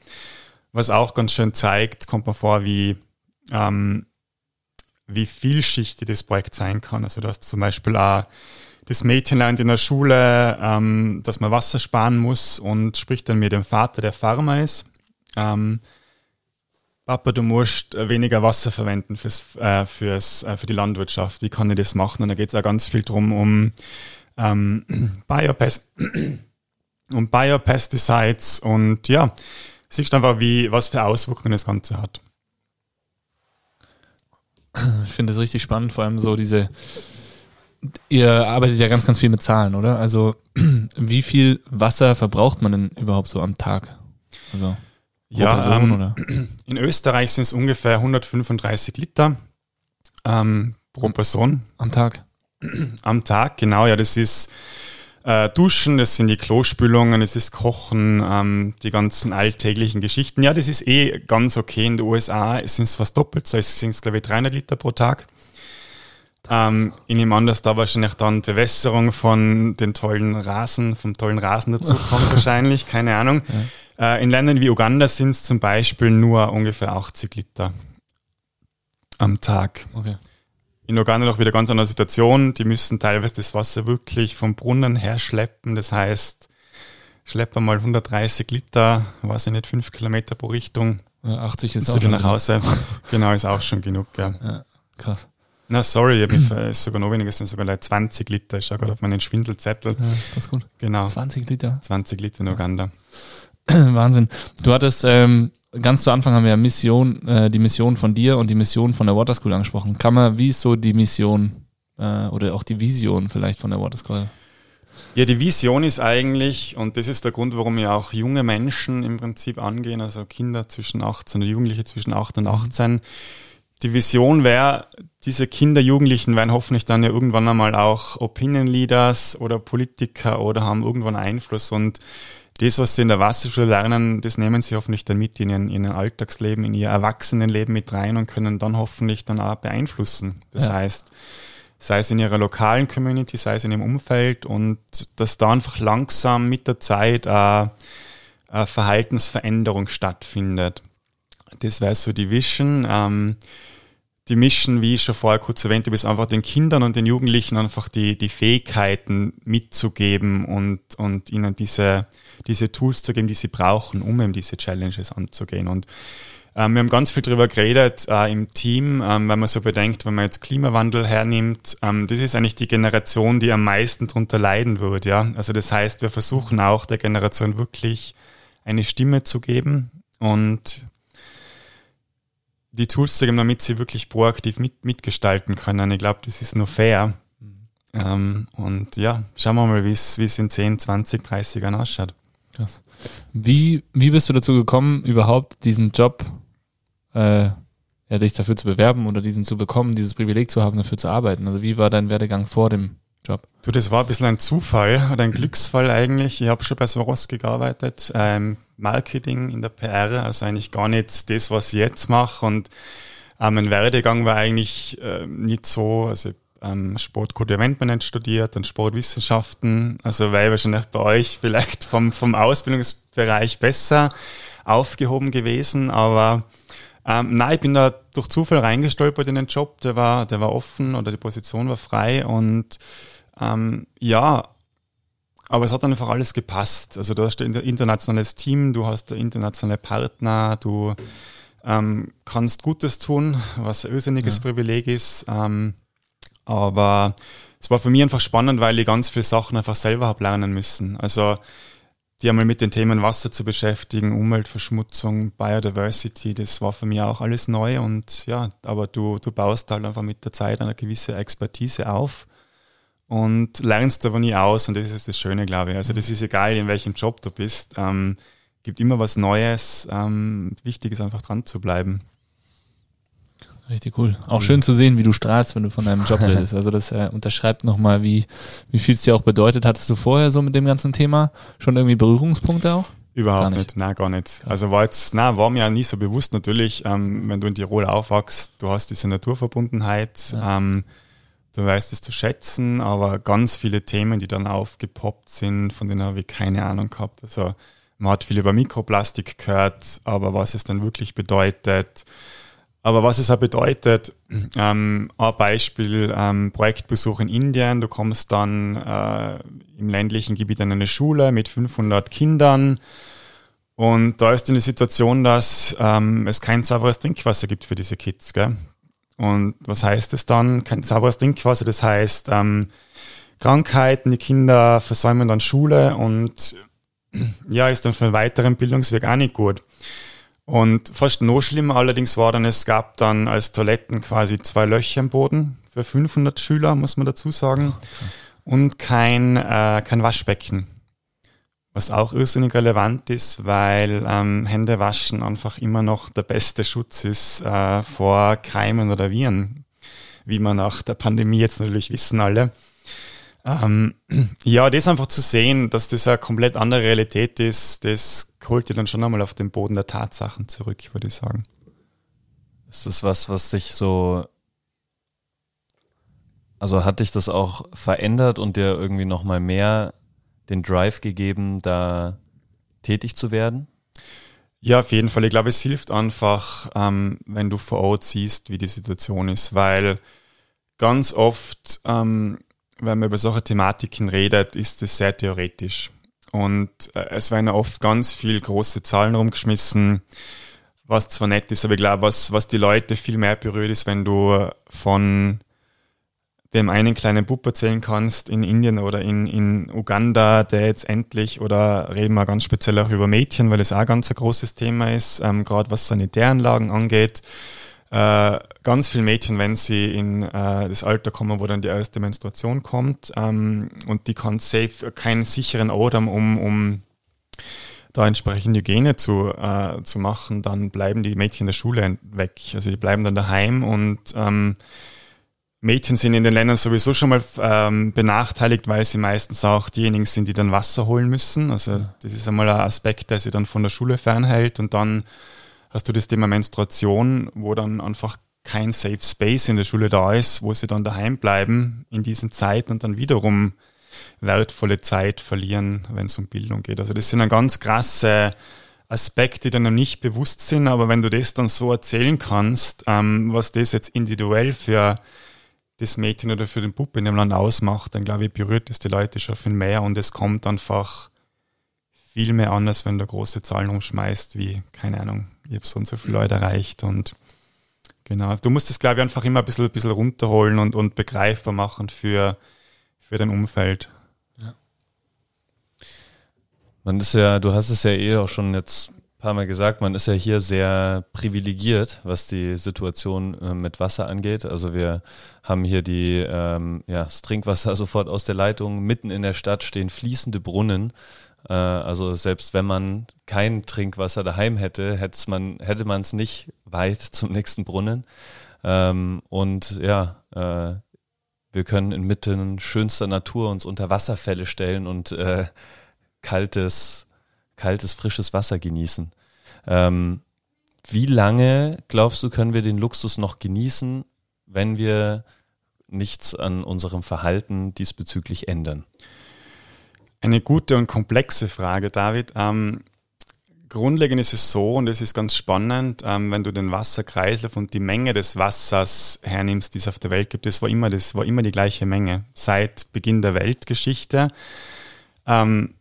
was auch ganz schön zeigt, kommt man vor, wie, ähm, wie vielschichtig das Projekt sein kann. Also du hast zum Beispiel auch das Mädchen lernt in der Schule, ähm, dass man Wasser sparen muss und spricht dann mit dem Vater, der Farmer ist. Ähm, Papa, du musst weniger Wasser verwenden fürs, äh, fürs, äh, für die Landwirtschaft. Wie kann ich das machen? Und da geht es auch ganz viel drum um ähm, Biopest um Biopesticides und ja, siehst einfach, wie, was für Auswirkungen das Ganze hat. Ich finde das richtig spannend, vor allem so diese, ihr arbeitet ja ganz, ganz viel mit Zahlen, oder? Also wie viel Wasser verbraucht man denn überhaupt so am Tag? Also ja, Person, ähm, oder? in Österreich sind es ungefähr 135 Liter ähm, pro Person. Am Tag? Am Tag, genau, ja, das ist äh, Duschen, das sind die Klospülungen, es ist Kochen, ähm, die ganzen alltäglichen Geschichten. Ja, das ist eh ganz okay. In den USA sind es fast doppelt so, es sind glaube ich 300 Liter pro Tag. Ähm, ich nehme an, dass da wahrscheinlich dann Bewässerung von den tollen Rasen, vom tollen Rasen dazu kommt wahrscheinlich, keine Ahnung. Ja. Äh, in Ländern wie Uganda sind es zum Beispiel nur ungefähr 80 Liter am Tag. Okay. In Uganda noch wieder ganz andere Situation. Die müssen teilweise das Wasser wirklich vom Brunnen her schleppen. Das heißt, schleppen mal 130 Liter, weiß ich nicht, 5 Kilometer pro Richtung. Ja, 80 ist auch schon nach Hause. genau, ist auch schon genug, ja. ja krass. Na, sorry, ich ist sogar noch weniger, es sind sogar 20 Liter. Ich schaue gerade auf meinen Schwindelzettel. Ja, das ist gut. Genau. 20 Liter? 20 Liter in Uganda. Wahnsinn. Du hattest ähm, ganz zu Anfang haben wir ja Mission, äh, die Mission von dir und die Mission von der Water School angesprochen. Kann man, wie ist so die Mission äh, oder auch die Vision vielleicht von der Water School? Ja, die Vision ist eigentlich, und das ist der Grund, warum wir auch junge Menschen im Prinzip angehen, also Kinder zwischen 18 oder Jugendliche zwischen 8 und 18. Mhm. Die Vision wäre, diese Kinder, Jugendlichen werden hoffentlich dann ja irgendwann einmal auch Opinion Leaders oder Politiker oder haben irgendwann Einfluss und das, was sie in der Wasserschule lernen, das nehmen sie hoffentlich dann mit in ihren, in ihren Alltagsleben, in ihr Erwachsenenleben mit rein und können dann hoffentlich dann auch beeinflussen. Das ja. heißt, sei es in ihrer lokalen Community, sei es in ihrem Umfeld und dass da einfach langsam mit der Zeit eine, eine Verhaltensveränderung stattfindet. Das wäre so die Vision. Ähm, die Mission, wie ich schon vorher kurz erwähnt habe, ist einfach den Kindern und den Jugendlichen einfach die, die Fähigkeiten mitzugeben und, und ihnen diese, diese Tools zu geben, die sie brauchen, um eben diese Challenges anzugehen. Und ähm, wir haben ganz viel darüber geredet äh, im Team, ähm, wenn man so bedenkt, wenn man jetzt Klimawandel hernimmt, ähm, das ist eigentlich die Generation, die am meisten darunter leiden wird. Ja? Also das heißt, wir versuchen auch der Generation wirklich eine Stimme zu geben und die Tools zu geben, damit sie wirklich proaktiv mit, mitgestalten können. Ich glaube, das ist nur fair. Mhm. Ähm, und ja, schauen wir mal, wie es in 10, 20, 30 Jahren ausschaut. Krass. Wie, wie bist du dazu gekommen, überhaupt diesen Job, äh, ja, dich dafür zu bewerben oder diesen zu bekommen, dieses Privileg zu haben, dafür zu arbeiten? Also wie war dein Werdegang vor dem Job? Du, das war ein bisschen ein Zufall oder ein Glücksfall eigentlich. Ich habe schon bei Swarovski gearbeitet, ähm, Marketing in der PR, also eigentlich gar nicht das, was ich jetzt mache. Und ähm, mein Werdegang war eigentlich äh, nicht so, also ähm, Sportcode Eventmanagement studiert und Sportwissenschaften. Also weil wahrscheinlich bei euch vielleicht vom, vom Ausbildungsbereich besser aufgehoben gewesen, aber ähm, nein, ich bin da durch Zufall reingestolpert in den Job, der war, der war offen oder die Position war frei und ähm, ja, aber es hat dann einfach alles gepasst. Also du hast ein internationales Team, du hast internationale Partner, du ähm, kannst Gutes tun, was ein irrsinniges ja. Privileg ist. Ähm, aber es war für mich einfach spannend, weil ich ganz viele Sachen einfach selber habe lernen müssen. Also die einmal mit den Themen Wasser zu beschäftigen, Umweltverschmutzung, Biodiversity, das war für mich auch alles neu und ja, aber du, du baust halt einfach mit der Zeit eine gewisse Expertise auf und lernst aber nie aus und das ist das Schöne, glaube ich. Also das ist egal, in welchem Job du bist, ähm, gibt immer was Neues. Ähm, wichtig ist einfach dran zu bleiben. Richtig cool. Auch schön zu sehen, wie du strahlst, wenn du von deinem Job redest. Also das äh, unterschreibt nochmal, wie, wie viel es dir auch bedeutet. Hattest du vorher so mit dem ganzen Thema schon irgendwie Berührungspunkte auch? Überhaupt gar nicht. nein, gar nicht. Also war jetzt, nein, war mir ja nie so bewusst natürlich, ähm, wenn du in Tirol aufwachst, du hast diese Naturverbundenheit, ja. ähm, du weißt es zu schätzen, aber ganz viele Themen, die dann aufgepoppt sind, von denen habe ich keine Ahnung gehabt. Also man hat viel über Mikroplastik gehört, aber was es dann wirklich bedeutet, aber was es auch bedeutet, ähm, ein Beispiel, ähm, Projektbesuch in Indien, du kommst dann äh, im ländlichen Gebiet an eine Schule mit 500 Kindern und da ist eine Situation, dass ähm, es kein sauberes Trinkwasser gibt für diese Kids. Gell? Und was heißt es dann? Kein sauberes Trinkwasser, das heißt ähm, Krankheiten, die Kinder versäumen dann Schule und ja, ist dann für einen weiteren Bildungsweg auch nicht gut. Und fast noch schlimmer allerdings war dann, es gab dann als Toiletten quasi zwei Löcher im Boden für 500 Schüler, muss man dazu sagen, okay. und kein, äh, kein Waschbecken. Was auch irrsinnig relevant ist, weil ähm, Hände waschen einfach immer noch der beste Schutz ist äh, vor Keimen oder Viren, wie man nach der Pandemie jetzt natürlich wissen alle. Ähm, ja, das einfach zu sehen, dass das eine komplett andere Realität ist, das holt dir dann schon einmal auf den Boden der Tatsachen zurück, würde ich sagen. Ist das was, was dich so, also hat dich das auch verändert und dir irgendwie nochmal mehr den Drive gegeben, da tätig zu werden? Ja, auf jeden Fall. Ich glaube, es hilft einfach, ähm, wenn du vor Ort siehst, wie die Situation ist, weil ganz oft ähm, wenn man über solche Thematiken redet, ist es sehr theoretisch. Und äh, es werden oft ganz viel große Zahlen rumgeschmissen, was zwar nett ist, aber ich glaube, was, was die Leute viel mehr berührt, ist, wenn du von dem einen kleinen Bub erzählen kannst in Indien oder in, in Uganda, der jetzt endlich, oder reden wir ganz speziell auch über Mädchen, weil es auch ganz ein großes Thema ist, ähm, gerade was Sanitäranlagen angeht, äh, ganz viele Mädchen, wenn sie in äh, das Alter kommen, wo dann die erste Menstruation kommt ähm, und die kann safe keinen sicheren Ort haben, um, um da entsprechend Hygiene zu, äh, zu machen, dann bleiben die Mädchen der Schule weg. Also die bleiben dann daheim und ähm, Mädchen sind in den Ländern sowieso schon mal ähm, benachteiligt, weil sie meistens auch diejenigen sind, die dann Wasser holen müssen. Also das ist einmal ein Aspekt, der sie dann von der Schule fernhält und dann hast du das Thema Menstruation, wo dann einfach kein Safe Space in der Schule da ist, wo sie dann daheim bleiben in diesen Zeiten und dann wiederum wertvolle Zeit verlieren, wenn es um Bildung geht. Also das sind dann ganz krasse Aspekte, die dann nicht bewusst sind, aber wenn du das dann so erzählen kannst, ähm, was das jetzt individuell für das Mädchen oder für den Puppe in dem Land ausmacht, dann glaube ich, berührt es die Leute schon viel mehr und es kommt einfach viel mehr an, als wenn du große Zahlen umschmeißt, wie, keine Ahnung, ich habe so und so viele Leute erreicht und genau. Du musst es, glaube ich, einfach immer ein bisschen, ein bisschen runterholen und, und begreifbar machen für, für dein Umfeld. Ja. Man ist ja, du hast es ja eh auch schon jetzt ein paar Mal gesagt, man ist ja hier sehr privilegiert, was die Situation äh, mit Wasser angeht. Also wir haben hier die, ähm, ja, das Trinkwasser sofort aus der Leitung. Mitten in der Stadt stehen fließende Brunnen. Äh, also selbst wenn man kein Trinkwasser daheim hätte, hätte man hätte man es nicht weit zum nächsten Brunnen. Ähm, und ja, äh, wir können inmitten schönster Natur uns unter Wasserfälle stellen und äh, kaltes, kaltes, frisches Wasser genießen. Ähm, wie lange, glaubst du, können wir den Luxus noch genießen, wenn wir nichts an unserem Verhalten diesbezüglich ändern? Eine gute und komplexe Frage, David. Ähm, grundlegend ist es so, und es ist ganz spannend, ähm, wenn du den Wasserkreislauf und die Menge des Wassers hernimmst, die es auf der Welt gibt, das war immer, das war immer die gleiche Menge seit Beginn der Weltgeschichte. Ähm,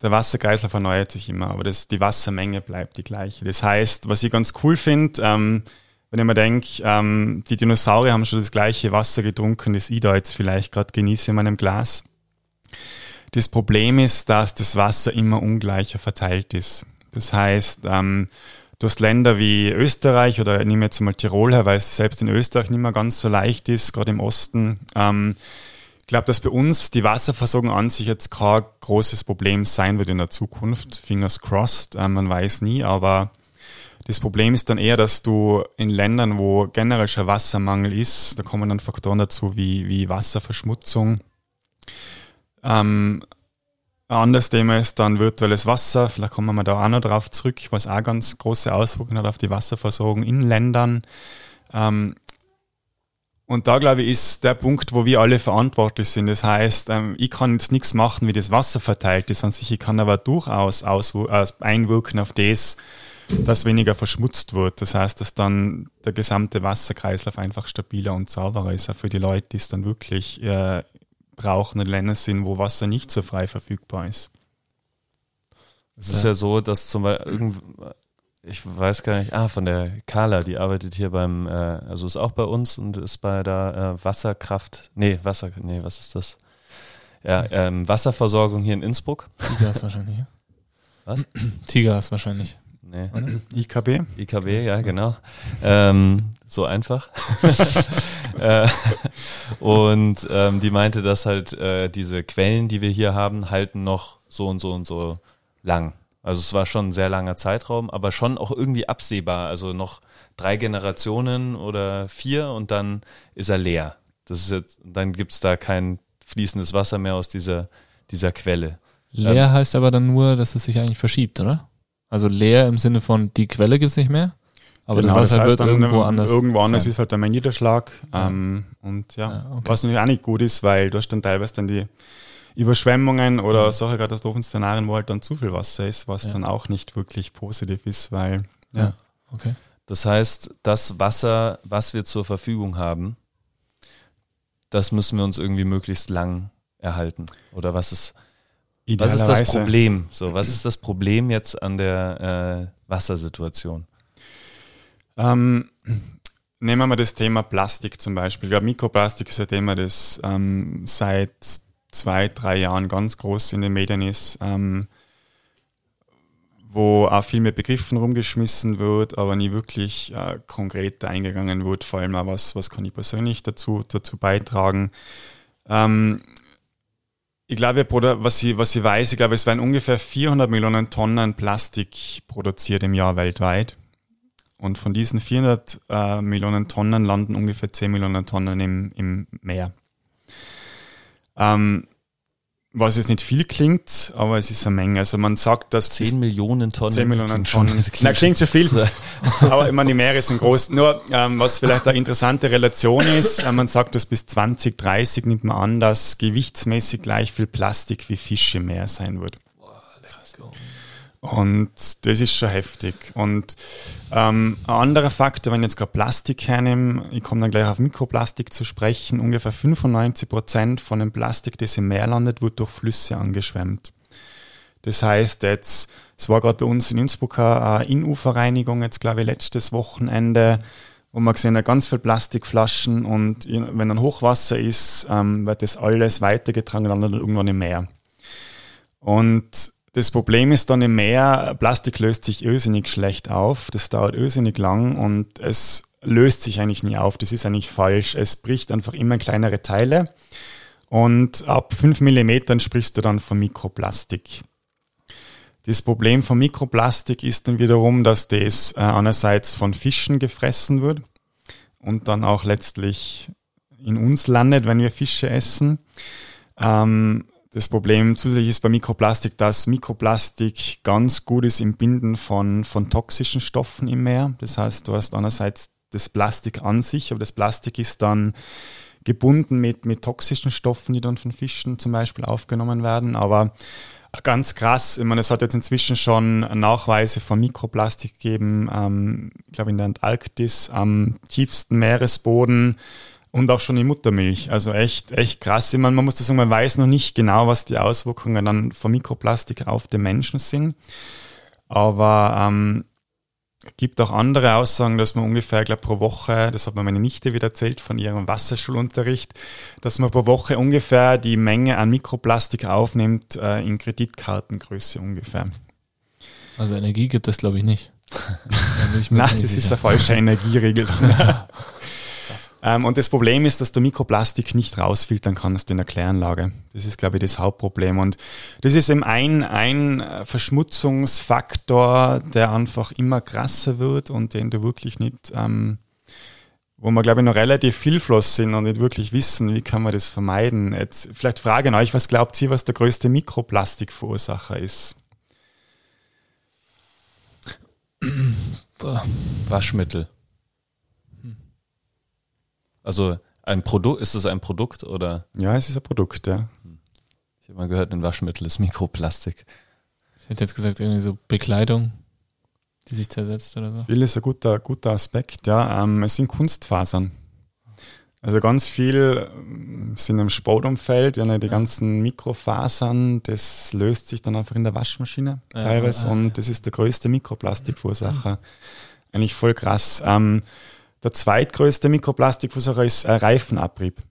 der Wasserkreislauf erneuert sich immer, aber das, die Wassermenge bleibt die gleiche. Das heißt, was ich ganz cool finde, ähm, wenn ich mir denke, ähm, die Dinosaurier haben schon das gleiche Wasser getrunken, das ich da jetzt vielleicht gerade genieße in meinem Glas Das Problem ist, dass das Wasser immer ungleicher verteilt ist. Das heißt, ähm, du hast Länder wie Österreich oder ich nehme jetzt mal Tirol her, weil es selbst in Österreich nicht mehr ganz so leicht ist, gerade im Osten. Ähm, ich glaube, dass bei uns die Wasserversorgung an sich jetzt kein großes Problem sein wird in der Zukunft. Fingers crossed, äh, man weiß nie, aber das Problem ist dann eher, dass du in Ländern, wo generell schon Wassermangel ist, da kommen dann Faktoren dazu wie, wie Wasserverschmutzung. Ähm, ein anderes Thema ist dann virtuelles Wasser. Vielleicht kommen wir da auch noch drauf zurück, was auch ganz große Auswirkungen hat auf die Wasserversorgung in Ländern. Ähm, und da, glaube ich, ist der Punkt, wo wir alle verantwortlich sind. Das heißt, ähm, ich kann jetzt nichts machen, wie das Wasser verteilt ist an sich. Ich kann aber durchaus einwirken auf das, dass weniger verschmutzt wird. Das heißt, dass dann der gesamte Wasserkreislauf einfach stabiler und sauberer ist, auch für die Leute, die es dann wirklich äh, brauchen in Ländern sind, wo Wasser nicht so frei verfügbar ist. Es ist ja so, dass zum Beispiel ich weiß gar nicht, ah, von der Carla, die arbeitet hier beim, äh, also ist auch bei uns und ist bei der äh, Wasserkraft, nee, Wasser, nee, was ist das? Ja, ähm, Wasserversorgung hier in Innsbruck. Tigas wahrscheinlich. Was? Tigas wahrscheinlich. Nee. IKB? IKB, ja, genau. Ähm, so einfach. äh, und ähm, die meinte, dass halt äh, diese Quellen, die wir hier haben, halten noch so und so und so lang. Also es war schon ein sehr langer Zeitraum, aber schon auch irgendwie absehbar. Also noch drei Generationen oder vier und dann ist er leer. Das ist jetzt, dann gibt es da kein fließendes Wasser mehr aus dieser, dieser Quelle. Leer ähm, heißt aber dann nur, dass es sich eigentlich verschiebt, oder? Also leer im Sinne von die Quelle gibt es nicht mehr, aber genau, das Wasser das heißt wird irgendwo anders. Irgendwo anders sein. ist halt der Niederschlag. Ja. Ähm, und ja, ja okay. was natürlich auch nicht gut ist, weil du hast dann teilweise dann die Überschwemmungen oder mhm. solche Katastrophenszenarien, wo halt dann zu viel Wasser ist, was ja. dann auch nicht wirklich positiv ist, weil ja. ja. Okay. Das heißt, das Wasser, was wir zur Verfügung haben, das müssen wir uns irgendwie möglichst lang erhalten. Oder was ist, was ist das Problem? So, was ist das Problem jetzt an der äh, Wassersituation? Ähm, nehmen wir mal das Thema Plastik zum Beispiel. Ich glaube, Mikroplastik ist ein Thema, das ähm, seit zwei, drei Jahren ganz groß in den Medien ist, ähm, wo auch viel mit Begriffen rumgeschmissen wird, aber nie wirklich äh, konkret eingegangen wird, vor allem auch was, was kann ich persönlich dazu, dazu beitragen. Ähm, ich glaube, was ich, was ich weiß, ich glaube, es werden ungefähr 400 Millionen Tonnen Plastik produziert im Jahr weltweit. Und von diesen 400 äh, Millionen Tonnen landen ungefähr 10 Millionen Tonnen im, im Meer. Ähm, was jetzt nicht viel klingt, aber es ist eine Menge. Also man sagt, dass 10 Millionen Tonnen. 10 Millionen Tonnen. Klingt, Na, klingt zu viel. aber ich meine, die Meere sind groß. Nur, ähm, was vielleicht eine interessante Relation ist, äh, man sagt, dass bis 2030 nimmt man an, dass gewichtsmäßig gleich viel Plastik wie Fisch im Meer sein wird. Und das ist schon heftig. Und ähm, ein anderer Faktor, wenn ich jetzt gerade Plastik hernehme, ich komme dann gleich auf Mikroplastik zu sprechen, ungefähr 95 Prozent von dem Plastik, das im Meer landet, wird durch Flüsse angeschwemmt. Das heißt jetzt, es war gerade bei uns in Innsbruck eine Innuferreinigung, jetzt glaube ich letztes Wochenende, wo man gesehen hat, ganz viele Plastikflaschen und wenn dann Hochwasser ist, ähm, wird das alles weitergetragen und landet irgendwann im Meer. Und das Problem ist dann im Meer, Plastik löst sich irrsinnig schlecht auf, das dauert irrsinnig lang und es löst sich eigentlich nie auf, das ist eigentlich falsch. Es bricht einfach immer kleinere Teile und ab 5 mm sprichst du dann von Mikroplastik. Das Problem von Mikroplastik ist dann wiederum, dass das äh, einerseits von Fischen gefressen wird und dann auch letztlich in uns landet, wenn wir Fische essen. Ähm, das Problem zusätzlich ist bei Mikroplastik, dass Mikroplastik ganz gut ist im Binden von, von toxischen Stoffen im Meer. Das heißt, du hast einerseits das Plastik an sich, aber das Plastik ist dann gebunden mit, mit toxischen Stoffen, die dann von Fischen zum Beispiel aufgenommen werden. Aber ganz krass, ich meine, es hat jetzt inzwischen schon Nachweise von Mikroplastik gegeben, ähm, ich glaube in der Antarktis, am tiefsten Meeresboden und auch schon die Muttermilch. Also echt, echt krass. Ich meine, man muss das sagen, man weiß noch nicht genau, was die Auswirkungen dann von Mikroplastik auf den Menschen sind. Aber ähm, gibt auch andere Aussagen, dass man ungefähr, glaube pro Woche, das hat mir meine Nichte wieder erzählt von ihrem Wasserschulunterricht, dass man pro Woche ungefähr die Menge an Mikroplastik aufnimmt äh, in Kreditkartengröße ungefähr. Also Energie gibt es, glaube ich, nicht. Nein, das sicher. ist eine falsche Energieregel. ähm, und das Problem ist, dass du Mikroplastik nicht rausfiltern kannst in der Kläranlage. Das ist, glaube ich, das Hauptproblem. Und das ist eben ein, ein Verschmutzungsfaktor, der einfach immer krasser wird und den du wirklich nicht, ähm, wo wir, glaube ich, noch relativ hilflos sind und nicht wirklich wissen, wie kann man das vermeiden. Jetzt vielleicht fragen euch, was glaubt ihr, was der größte Mikroplastikverursacher ist? Waschmittel. Also ein Produkt, ist es ein Produkt oder? Ja, es ist ein Produkt, ja. Ich habe mal gehört, ein Waschmittel ist Mikroplastik. Ich hätte jetzt gesagt, irgendwie so Bekleidung, die sich zersetzt oder so. Viel ist ein guter, guter Aspekt, ja. Ähm, es sind Kunstfasern. Also ganz viel ähm, sind im Sportumfeld, ja, die ganzen Mikrofasern, das löst sich dann einfach in der Waschmaschine ja, teilweise ja. und das ist der größte Mikroplastikverursacher. Eigentlich voll krass. Ähm, der zweitgrößte Mikroplastikverursacher ist äh, Reifenabrieb.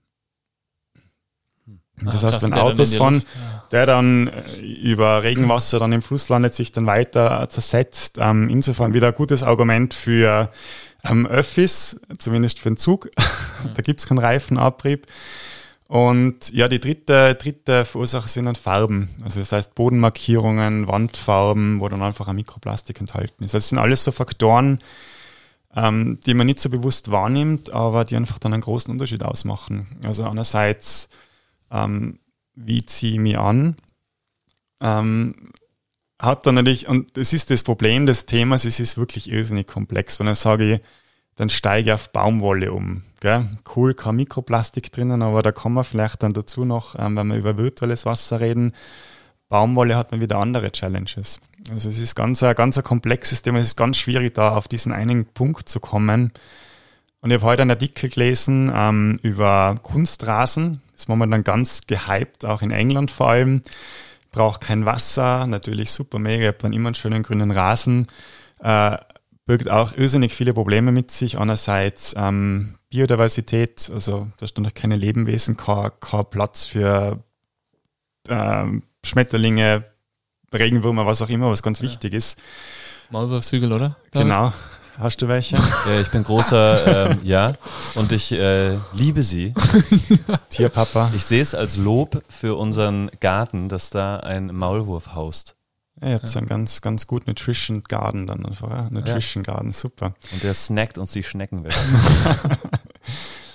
Das Ach, heißt, wenn Autos von, der dann äh, über Regenwasser dann im Fluss landet, sich dann weiter zersetzt. Ähm, insofern wieder ein gutes Argument für ähm, Öffis, zumindest für den Zug. da gibt es keinen Reifenabrieb. Und ja, die dritte, dritte Verursacher sind dann Farben. Also das heißt Bodenmarkierungen, Wandfarben, wo dann einfach ein Mikroplastik enthalten ist. Also das sind alles so Faktoren, ähm, die man nicht so bewusst wahrnimmt, aber die einfach dann einen großen Unterschied ausmachen. Also einerseits, ähm, wie ziehe ich mich an? Ähm, hat dann natürlich, und das ist das Problem des Themas, es ist wirklich irrsinnig komplex. Wenn ich sage, dann steige ich auf Baumwolle um. Gell? Cool, kein Mikroplastik drinnen, aber da kommen wir vielleicht dann dazu noch, ähm, wenn wir über virtuelles Wasser reden. Baumwolle hat man wieder andere Challenges. Also es ist ganz ein, ganz ein komplexes Thema, es ist ganz schwierig, da auf diesen einen Punkt zu kommen. Und ich habe heute einen Artikel gelesen ähm, über Kunstrasen. Das ist momentan ganz gehypt, auch in England vor allem braucht kein Wasser, natürlich super mega, ihr habt dann immer einen schönen grünen Rasen, äh, birgt auch irrsinnig viele Probleme mit sich. Einerseits ähm, Biodiversität, also da stand noch keine Lebewesen, kein, kein Platz für ähm, Schmetterlinge, Regenwürmer, was auch immer, was ganz ja. wichtig ist. Maulwurfshügel, oder? David? Genau. Hast du welche? Ja, ich bin großer, ähm, ja, und ich äh, liebe sie. Tierpapa. Ich sehe es als Lob für unseren Garten, dass da ein Maulwurf haust. Ja, ihr habt so einen ganz, ganz gut Nutrition Garden dann einfach. Ja? Nutrition ja. Garden, super. Und der snackt uns die Schnecken weg.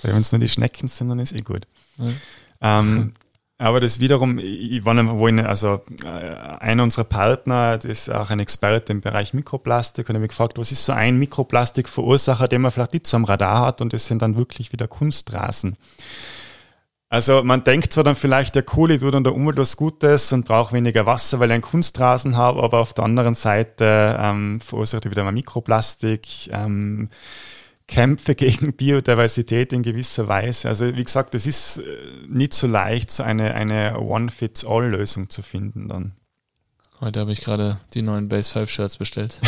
Wenn es nur die Schnecken sind, dann ist eh gut. Ja. Ähm, aber das wiederum, ich war wohin, also äh, einer unserer Partner, das ist auch ein Experte im Bereich Mikroplastik und habe mich gefragt, was ist so ein Mikroplastikverursacher, den man vielleicht nicht so am Radar hat und das sind dann wirklich wieder Kunstrasen. Also man denkt zwar dann vielleicht, der Kohle tut an der Umwelt was Gutes und braucht weniger Wasser, weil ich einen Kunstrasen habe, aber auf der anderen Seite ähm, verursacht er wieder mal Mikroplastik. Ähm, Kämpfe gegen Biodiversität in gewisser Weise. Also wie gesagt, es ist äh, nicht so leicht, so eine, eine One-Fits-All-Lösung zu finden dann. Heute habe ich gerade die neuen Base 5 Shirts bestellt.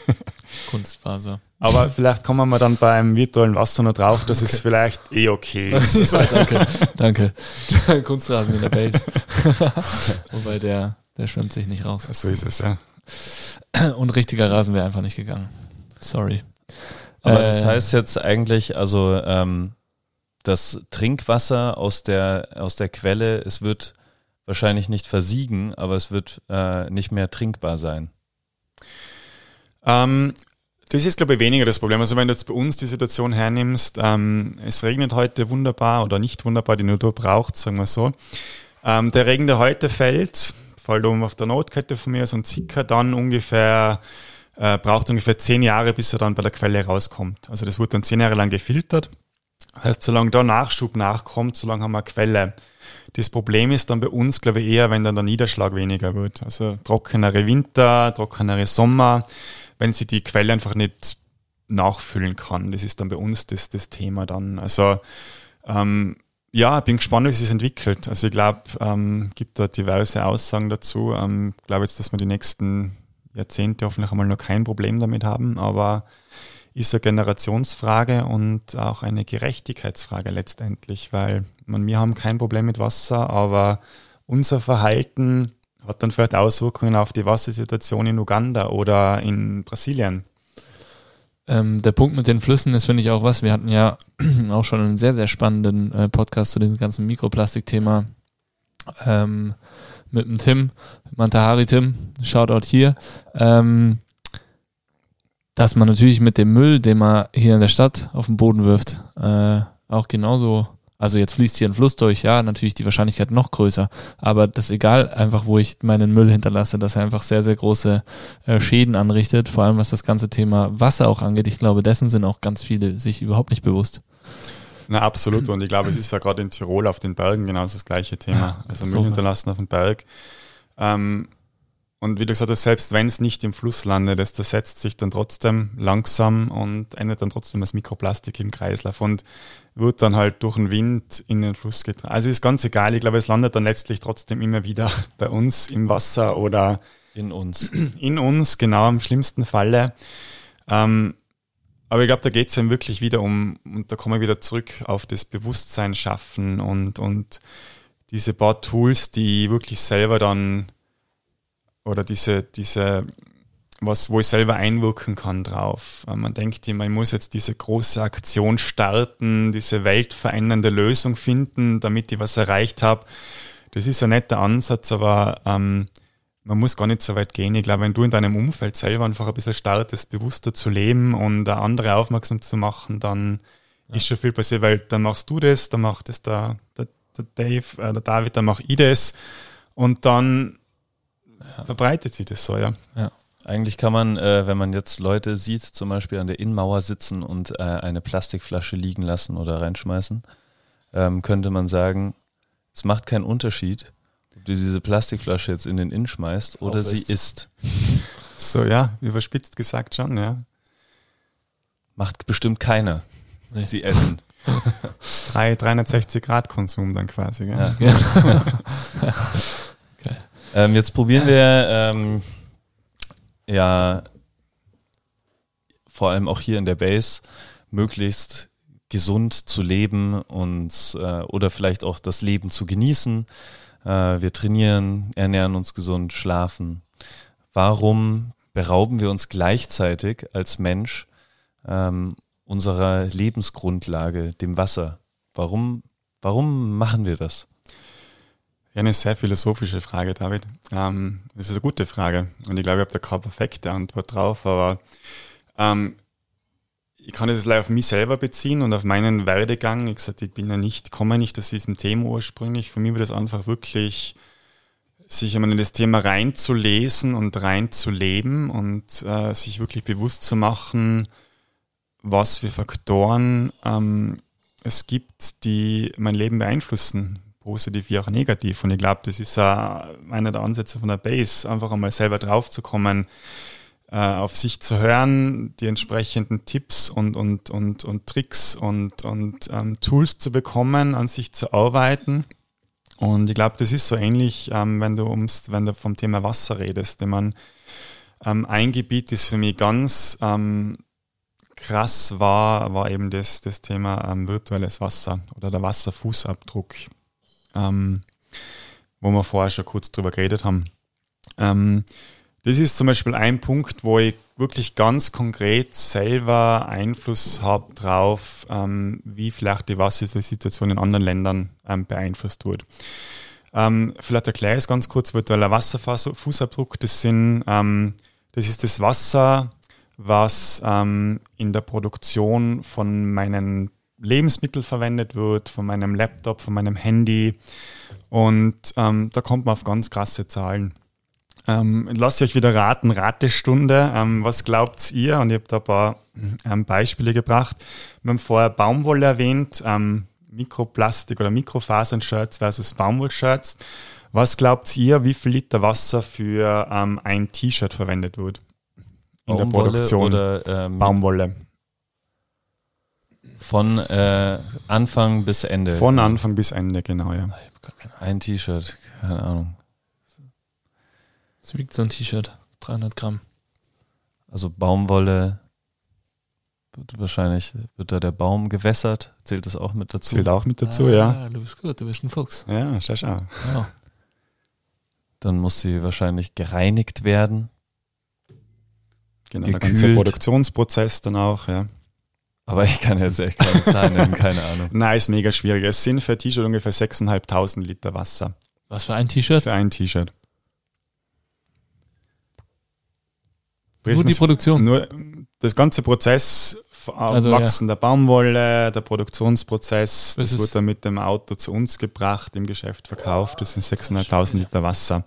Kunstfaser. Aber vielleicht kommen wir dann beim virtuellen Wasser noch drauf, dass okay. es vielleicht eh okay ist. ja, danke, danke. Kunstrasen in der Base. Wobei der, der schwimmt sich nicht raus. So ist es, ja. Und richtiger Rasen wäre einfach nicht gegangen. Sorry. Aber äh, das heißt jetzt eigentlich, also ähm, das Trinkwasser aus der, aus der Quelle, es wird wahrscheinlich nicht versiegen, aber es wird äh, nicht mehr trinkbar sein. Ähm, das ist, glaube ich, weniger das Problem. Also wenn du jetzt bei uns die Situation hernimmst, ähm, es regnet heute wunderbar oder nicht wunderbar, die Natur braucht, sagen wir so. Ähm, der Regen, der heute fällt, fällt oben auf der Notkette von mir so ein Zicker, dann ungefähr äh, braucht ungefähr zehn Jahre, bis er dann bei der Quelle rauskommt. Also das wird dann zehn Jahre lang gefiltert. Das heißt, solange da Nachschub nachkommt, solange haben wir eine Quelle. Das Problem ist dann bei uns, glaube ich, eher, wenn dann der Niederschlag weniger wird. Also trockenere Winter, trockenere Sommer, wenn sie die Quelle einfach nicht nachfüllen kann. Das ist dann bei uns das, das Thema dann. Also ähm, ja, bin gespannt, wie sich das entwickelt. Also ich glaube, ähm, gibt da diverse Aussagen dazu. Ähm, ich glaube jetzt, dass wir die nächsten Jahrzehnte hoffentlich einmal noch kein Problem damit haben, aber ist eine Generationsfrage und auch eine Gerechtigkeitsfrage letztendlich, weil man, wir haben kein Problem mit Wasser, aber unser Verhalten hat dann vielleicht Auswirkungen auf die Wassersituation in Uganda oder in Brasilien. Ähm, der Punkt mit den Flüssen ist, finde ich, auch was. Wir hatten ja auch schon einen sehr, sehr spannenden äh, Podcast zu diesem ganzen Mikroplastik-Thema ähm, mit dem Tim, Mantahari Tim, Shoutout hier. Ähm, dass man natürlich mit dem Müll, den man hier in der Stadt auf den Boden wirft, äh, auch genauso, also jetzt fließt hier ein Fluss durch, ja, natürlich die Wahrscheinlichkeit noch größer, aber das ist egal, einfach wo ich meinen Müll hinterlasse, dass er einfach sehr, sehr große äh, Schäden anrichtet, vor allem was das ganze Thema Wasser auch angeht. Ich glaube, dessen sind auch ganz viele sich überhaupt nicht bewusst. Na, absolut. Und ich glaube, es ist ja gerade in Tirol auf den Bergen genau das gleiche Thema. Ja, also Müll hinterlassen auf dem Berg. Ähm, und wie du gesagt hast, selbst wenn es nicht im Fluss landet, das setzt sich dann trotzdem langsam und endet dann trotzdem als Mikroplastik im Kreislauf und wird dann halt durch den Wind in den Fluss getragen. Also ist ganz egal, ich glaube, es landet dann letztlich trotzdem immer wieder bei uns im Wasser oder in uns. In uns, genau, im schlimmsten Falle. Ähm, aber ich glaube, da geht es dann wirklich wieder um, und da kommen wir wieder zurück auf das Bewusstsein schaffen und, und diese paar Tools, die wirklich selber dann oder diese, diese, was, wo ich selber einwirken kann drauf. Man denkt immer, ich muss jetzt diese große Aktion starten, diese weltverändernde Lösung finden, damit ich was erreicht habe. Das ist ein netter Ansatz, aber ähm, man muss gar nicht so weit gehen. Ich glaube, wenn du in deinem Umfeld selber einfach ein bisschen startest, bewusster zu leben und andere aufmerksam zu machen, dann ja. ist schon viel passiert, weil dann machst du das, dann macht es der, der, der Dave, äh, der David, dann mach ich das und dann ja. verbreitet sich das so, ja. ja. Eigentlich kann man, äh, wenn man jetzt Leute sieht, zum Beispiel an der Innenmauer sitzen und äh, eine Plastikflasche liegen lassen oder reinschmeißen, ähm, könnte man sagen, es macht keinen Unterschied, du diese Plastikflasche jetzt in den Inn schmeißt oder sie isst. So, ja, überspitzt gesagt schon, ja. Macht bestimmt keiner. Nee. Sie essen. Das ist 360 Grad Konsum dann quasi, gell? Ja. ja. Ähm, jetzt probieren wir ähm, ja vor allem auch hier in der Base möglichst gesund zu leben und äh, oder vielleicht auch das Leben zu genießen. Äh, wir trainieren, ernähren uns gesund, schlafen. Warum berauben wir uns gleichzeitig als Mensch ähm, unserer Lebensgrundlage, dem Wasser? Warum, warum machen wir das? Ja, eine sehr philosophische Frage, David. Ähm, das ist eine gute Frage und ich glaube, ich habe da keine perfekte Antwort drauf, aber ähm, ich kann das leider auf mich selber beziehen und auf meinen Werdegang. Ich gesagt, ich bin ja nicht, komme nicht aus diesem Thema ursprünglich. Für mich war das einfach wirklich, sich in das Thema reinzulesen und reinzuleben und äh, sich wirklich bewusst zu machen, was für Faktoren ähm, es gibt, die mein Leben beeinflussen positiv wie auch negativ. Und ich glaube, das ist auch einer der Ansätze von der Base, einfach einmal selber drauf zu kommen, äh, auf sich zu hören, die entsprechenden Tipps und, und, und, und Tricks und, und ähm, Tools zu bekommen, an sich zu arbeiten. Und ich glaube, das ist so ähnlich, ähm, wenn du ums, wenn du vom Thema Wasser redest. Denn man, ähm, ein Gebiet ist für mich ganz ähm, krass war, war eben das, das Thema ähm, virtuelles Wasser oder der Wasserfußabdruck ähm, wo wir vorher schon kurz drüber geredet haben. Das ist zum Beispiel ein Punkt, wo ich wirklich ganz konkret selber Einfluss habe drauf, ähm, wie vielleicht die Wassersituation in anderen Ländern ähm, beeinflusst wird. Ähm, vielleicht erkläre ich es ganz kurz, virtueller Wasserfußabdruck, das sind, ähm, das ist das Wasser, was ähm, in der Produktion von meinen Lebensmittel verwendet wird, von meinem Laptop, von meinem Handy. Und ähm, da kommt man auf ganz krasse Zahlen. Ähm, lasst euch wieder raten, Ratestunde. Ähm, was glaubt ihr? Und ich habe da ein paar ähm, Beispiele gebracht. Wir haben vorher Baumwolle erwähnt, ähm, Mikroplastik oder Mikrofasern-Shirts versus Baumwollshirts. Was glaubt ihr, wie viel Liter Wasser für ähm, ein T-Shirt verwendet wird? In Baumwolle der Produktion. Oder, ähm, Baumwolle. Von äh, Anfang bis Ende. Von Anfang bis Ende, genau, ja. Ein T-Shirt, keine Ahnung. Was wiegt so ein T-Shirt? 300 Gramm. Also Baumwolle wird wahrscheinlich, wird da der Baum gewässert? Zählt das auch mit dazu? Zählt auch mit dazu, ah, ja. Du bist gut, du bist ein Fuchs. Ja, schau, schau. Ja. Dann muss sie wahrscheinlich gereinigt werden. Genau, der Gekühlt. ganze Produktionsprozess dann auch, ja. Aber ich kann jetzt echt keine Zahlen nennen, keine Ahnung. Nein, ist mega schwierig. Es sind für ein T-Shirt ungefähr 6.500 Liter Wasser. Was für ein T-Shirt? Für ein T-Shirt. Nur die Produktion. Nur das ganze Prozess, f- Also, Wachsen der Baumwolle, der Produktionsprozess, Das das, wird dann mit dem Auto zu uns gebracht, im Geschäft verkauft. Das sind 6.500 Liter Wasser.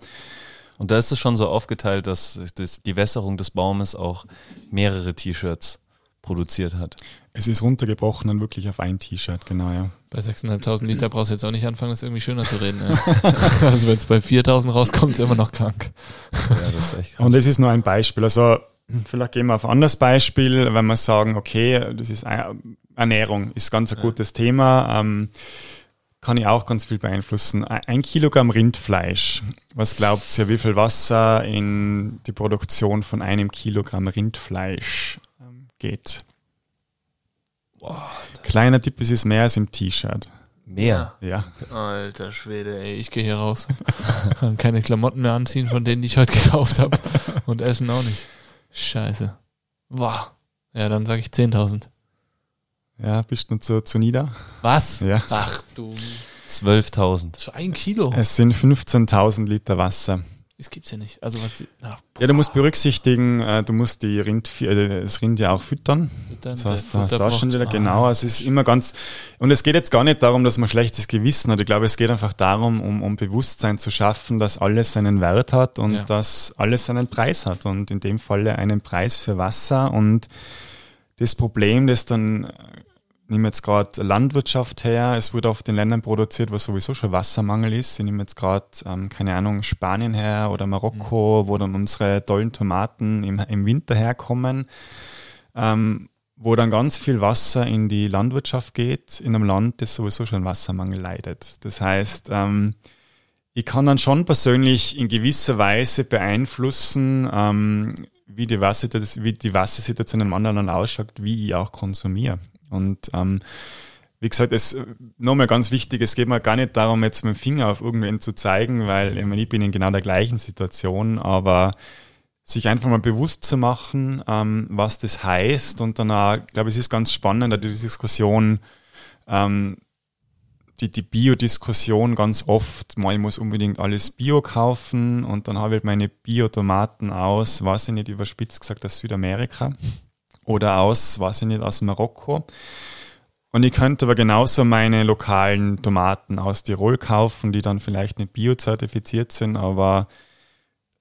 Und da ist es schon so aufgeteilt, dass das, die Wässerung des Baumes auch mehrere T-Shirts produziert hat. Es ist runtergebrochen dann wirklich auf ein T-Shirt, genau, ja. Bei 6.500 Liter brauchst du jetzt auch nicht anfangen, das irgendwie schöner zu reden. ey. also wenn es bei 4.000 rauskommt, ist immer noch krank. Ja, das ist echt krass. Und das ist nur ein Beispiel. Also vielleicht gehen wir auf ein anderes Beispiel, wenn wir sagen, okay, das ist ein- Ernährung, ist ganz ein gutes Thema, ähm, kann ich auch ganz viel beeinflussen. Ein ein Kilogramm Rindfleisch, was glaubt ihr, wie viel Wasser in die Produktion von einem Kilogramm Rindfleisch geht? Kleiner Tipp, es ist mehr als im T-Shirt. Mehr. Ja. Alter Schwede, ey, ich gehe hier raus. Kann keine Klamotten mehr anziehen von denen, die ich heute gekauft habe. Und essen auch nicht. Scheiße. Wow. Ja, dann sage ich 10.000. Ja, bist du zu, zu nieder? Was? Ja. Ach du. 12.000. Das war ein Kilo. Es sind 15.000 Liter Wasser. Das gibt's ja nicht. Also was die, ach, Ja, du musst berücksichtigen, äh, du musst die Rind, äh, das Rind ja auch füttern. dann Das heißt, du hast da schon wieder, ah. genau, es ist immer ganz, und es geht jetzt gar nicht darum, dass man schlechtes Gewissen hat. Ich glaube, es geht einfach darum, um, um Bewusstsein zu schaffen, dass alles seinen Wert hat und Ja. dass alles seinen Preis hat und in dem Falle einen Preis für Wasser und das Problem, das dann, wir jetzt gerade Landwirtschaft her, es wird oft in Ländern produziert, wo sowieso schon Wassermangel ist. Ich nehme jetzt gerade, ähm, keine Ahnung, Spanien her oder Marokko, wo dann unsere tollen Tomaten im, im Winter herkommen, ähm, wo dann ganz viel Wasser in die Landwirtschaft geht, in einem Land, das sowieso schon Wassermangel leidet. Das heißt, ähm, ich kann dann schon persönlich in gewisser Weise beeinflussen, ähm, wie, die wie die Wassersituation im anderen Land ausschaut, wie ich auch konsumiere. Und ähm, wie gesagt, es nochmal ganz wichtig, es geht mir gar nicht darum, jetzt mit dem Finger auf irgendwen zu zeigen, weil ich, meine, ich bin in genau der gleichen Situation, aber sich einfach mal bewusst zu machen, ähm, was das heißt. Und dann auch, ich glaube, es ist ganz spannend, die Diskussion, ähm, die, die Bio-Diskussion ganz oft, ich muss unbedingt alles Bio kaufen und dann habe ich halt meine Bio-Tomaten aus, weiß ich nicht, überspitzt gesagt, aus Südamerika oder aus, weiß ich nicht, aus Marokko. Und ich könnte aber genauso meine lokalen Tomaten aus Tirol kaufen, die dann vielleicht nicht biozertifiziert sind, aber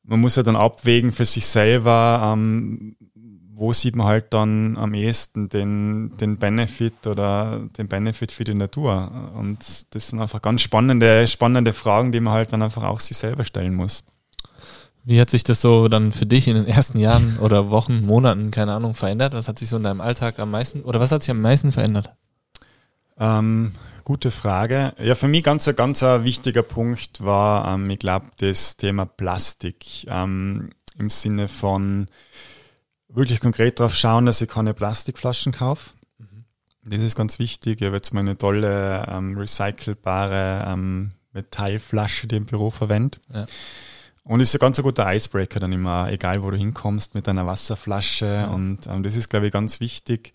man muss ja dann abwägen für sich selber, ähm, wo sieht man halt dann am ehesten den, den Benefit oder den Benefit für die Natur. Und das sind einfach ganz spannende, spannende Fragen, die man halt dann einfach auch sich selber stellen muss. Wie hat sich das so dann für dich in den ersten Jahren oder Wochen, Monaten, keine Ahnung, verändert? Was hat sich so in deinem Alltag am meisten oder was hat sich am meisten verändert? Ähm, gute Frage. Ja, für mich ganz, ein- ganz ein wichtiger Punkt war, ähm, ich glaube, das Thema Plastik ähm, im Sinne von wirklich konkret darauf schauen, dass ich keine Plastikflaschen kaufe. Das ist ganz wichtig. Ich habe jetzt meine tolle ähm, recycelbare ähm, Metallflasche, die ich im Büro verwende. Ja. Und ist ein ganz ein guter Icebreaker dann immer, egal wo du hinkommst mit einer Wasserflasche. Und ähm, das ist, glaube ich, ganz wichtig.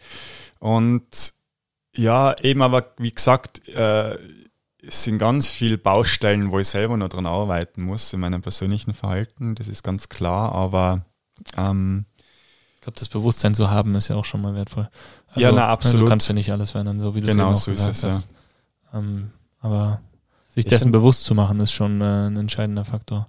Und ja, eben, aber wie gesagt, äh, es sind ganz viele Baustellen, wo ich selber noch dran arbeiten muss in meinem persönlichen Verhalten. Das ist ganz klar, aber ähm, Ich glaube, das Bewusstsein zu haben, ist ja auch schon mal wertvoll. Also, Ja, na, ne, absolut. Du kannst ja nicht alles verändern, so wie du es Genau, eben auch so ist gesagt es, ja. hast. Ähm, aber sich Ich dessen bewusst zu machen, ist schon äh, ein entscheidender Faktor.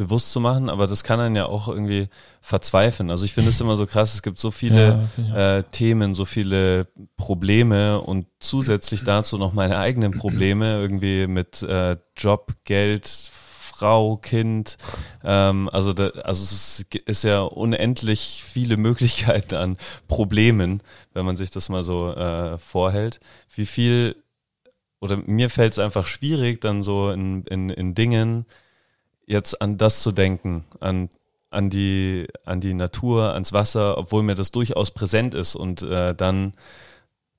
Bewusst zu machen, aber das kann einen ja auch irgendwie verzweifeln. Also ich finde es immer so krass, es gibt so viele Ja, äh, Themen, so viele Probleme und zusätzlich dazu noch meine eigenen Probleme, irgendwie mit äh, Job, Geld, Frau, Kind. Ähm, also, da, also es ist, ist ja unendlich viele Möglichkeiten an Problemen, wenn man sich das mal so äh, vorhält. Wie viel, oder mir fällt es einfach schwierig, dann so in, in, in Dingen jetzt an das zu denken, an an die, an die Natur, ans Wasser, obwohl mir das durchaus präsent ist und äh, dann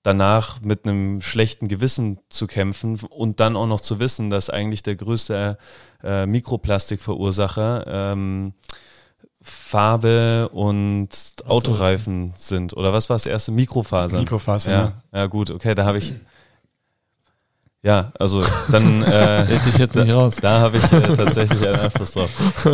danach mit einem schlechten Gewissen zu kämpfen und dann auch noch zu wissen, dass eigentlich der größte äh, Mikroplastikverursacher ähm, Farbe und Autoreifen sind. Oder was war das erste? Mikrofaser. Mikrofaser, ja. Ja, gut, okay, da habe ich. Ja, also dann äh, Hätte ich jetzt nicht raus. da habe ich äh, tatsächlich einen Einfluss drauf.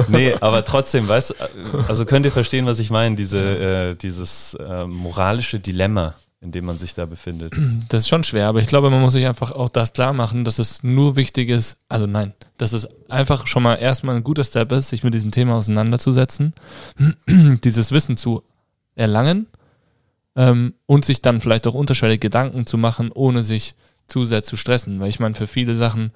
Nee, aber trotzdem, weißt du, also könnt ihr verstehen, was ich meine, diese, äh, dieses äh, moralische Dilemma, in dem man sich da befindet. Das ist schon schwer, aber ich glaube, man muss sich einfach auch das klar machen, dass es nur wichtig ist, also nein, dass es einfach schon mal erstmal ein guter Step ist, sich mit diesem Thema auseinanderzusetzen, dieses Wissen zu erlangen ähm, und sich dann vielleicht auch unterschwellig Gedanken zu machen, ohne sich zu sehr zu stressen. Weil ich meine, für viele Sachen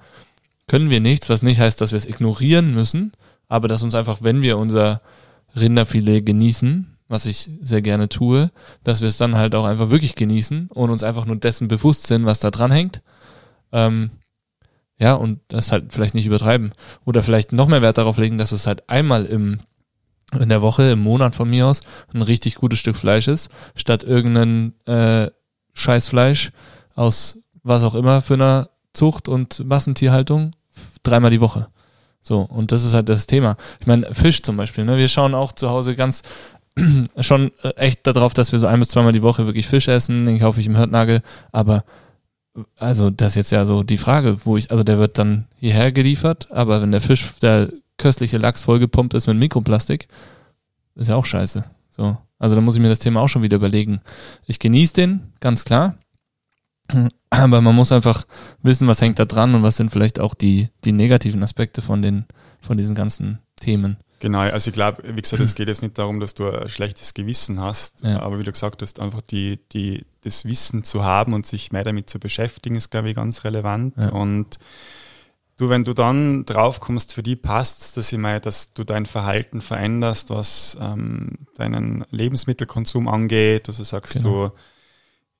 können wir nichts, was nicht heißt, dass wir es ignorieren müssen, aber dass uns einfach, wenn wir unser Rinderfilet genießen, was ich sehr gerne tue, dass wir es dann halt auch einfach wirklich genießen und uns einfach nur dessen bewusst sind, was da dran hängt. Ähm, ja, und das halt vielleicht nicht übertreiben. Oder vielleicht noch mehr Wert darauf legen, dass es halt einmal im, in der Woche, im Monat von mir aus, ein richtig gutes Stück Fleisch ist, statt irgendein äh, Scheißfleisch aus was auch immer für einer Zucht und Massentierhaltung dreimal die Woche. So, und das ist halt das Thema. Ich meine, Fisch zum Beispiel, ne? Wir schauen auch zu Hause ganz schon äh, echt darauf, dass wir so ein bis zweimal die Woche wirklich Fisch essen. Den kaufe ich im Hörtnagel. Aber also das ist jetzt ja so die Frage, wo ich, also der wird dann hierher geliefert, aber wenn der Fisch, der köstliche Lachs vollgepumpt ist mit Mikroplastik, ist ja auch scheiße. So. Also da muss ich mir das Thema auch schon wieder überlegen. Ich genieße den, ganz klar. Aber man muss einfach wissen, was hängt da dran und was sind vielleicht auch die, die negativen Aspekte von den, von diesen ganzen Themen. Genau, also ich glaube, wie gesagt, es geht jetzt nicht darum, dass du ein schlechtes Gewissen hast, Ja. aber wie du gesagt hast, einfach die, die, das Wissen zu haben und sich mehr damit zu beschäftigen, ist, glaube ich, ganz relevant. Ja. Und du, wenn du dann drauf kommst, für die passt dass ich meine, dass du dein Verhalten veränderst, was ähm, deinen Lebensmittelkonsum angeht, du sagst, Genau. du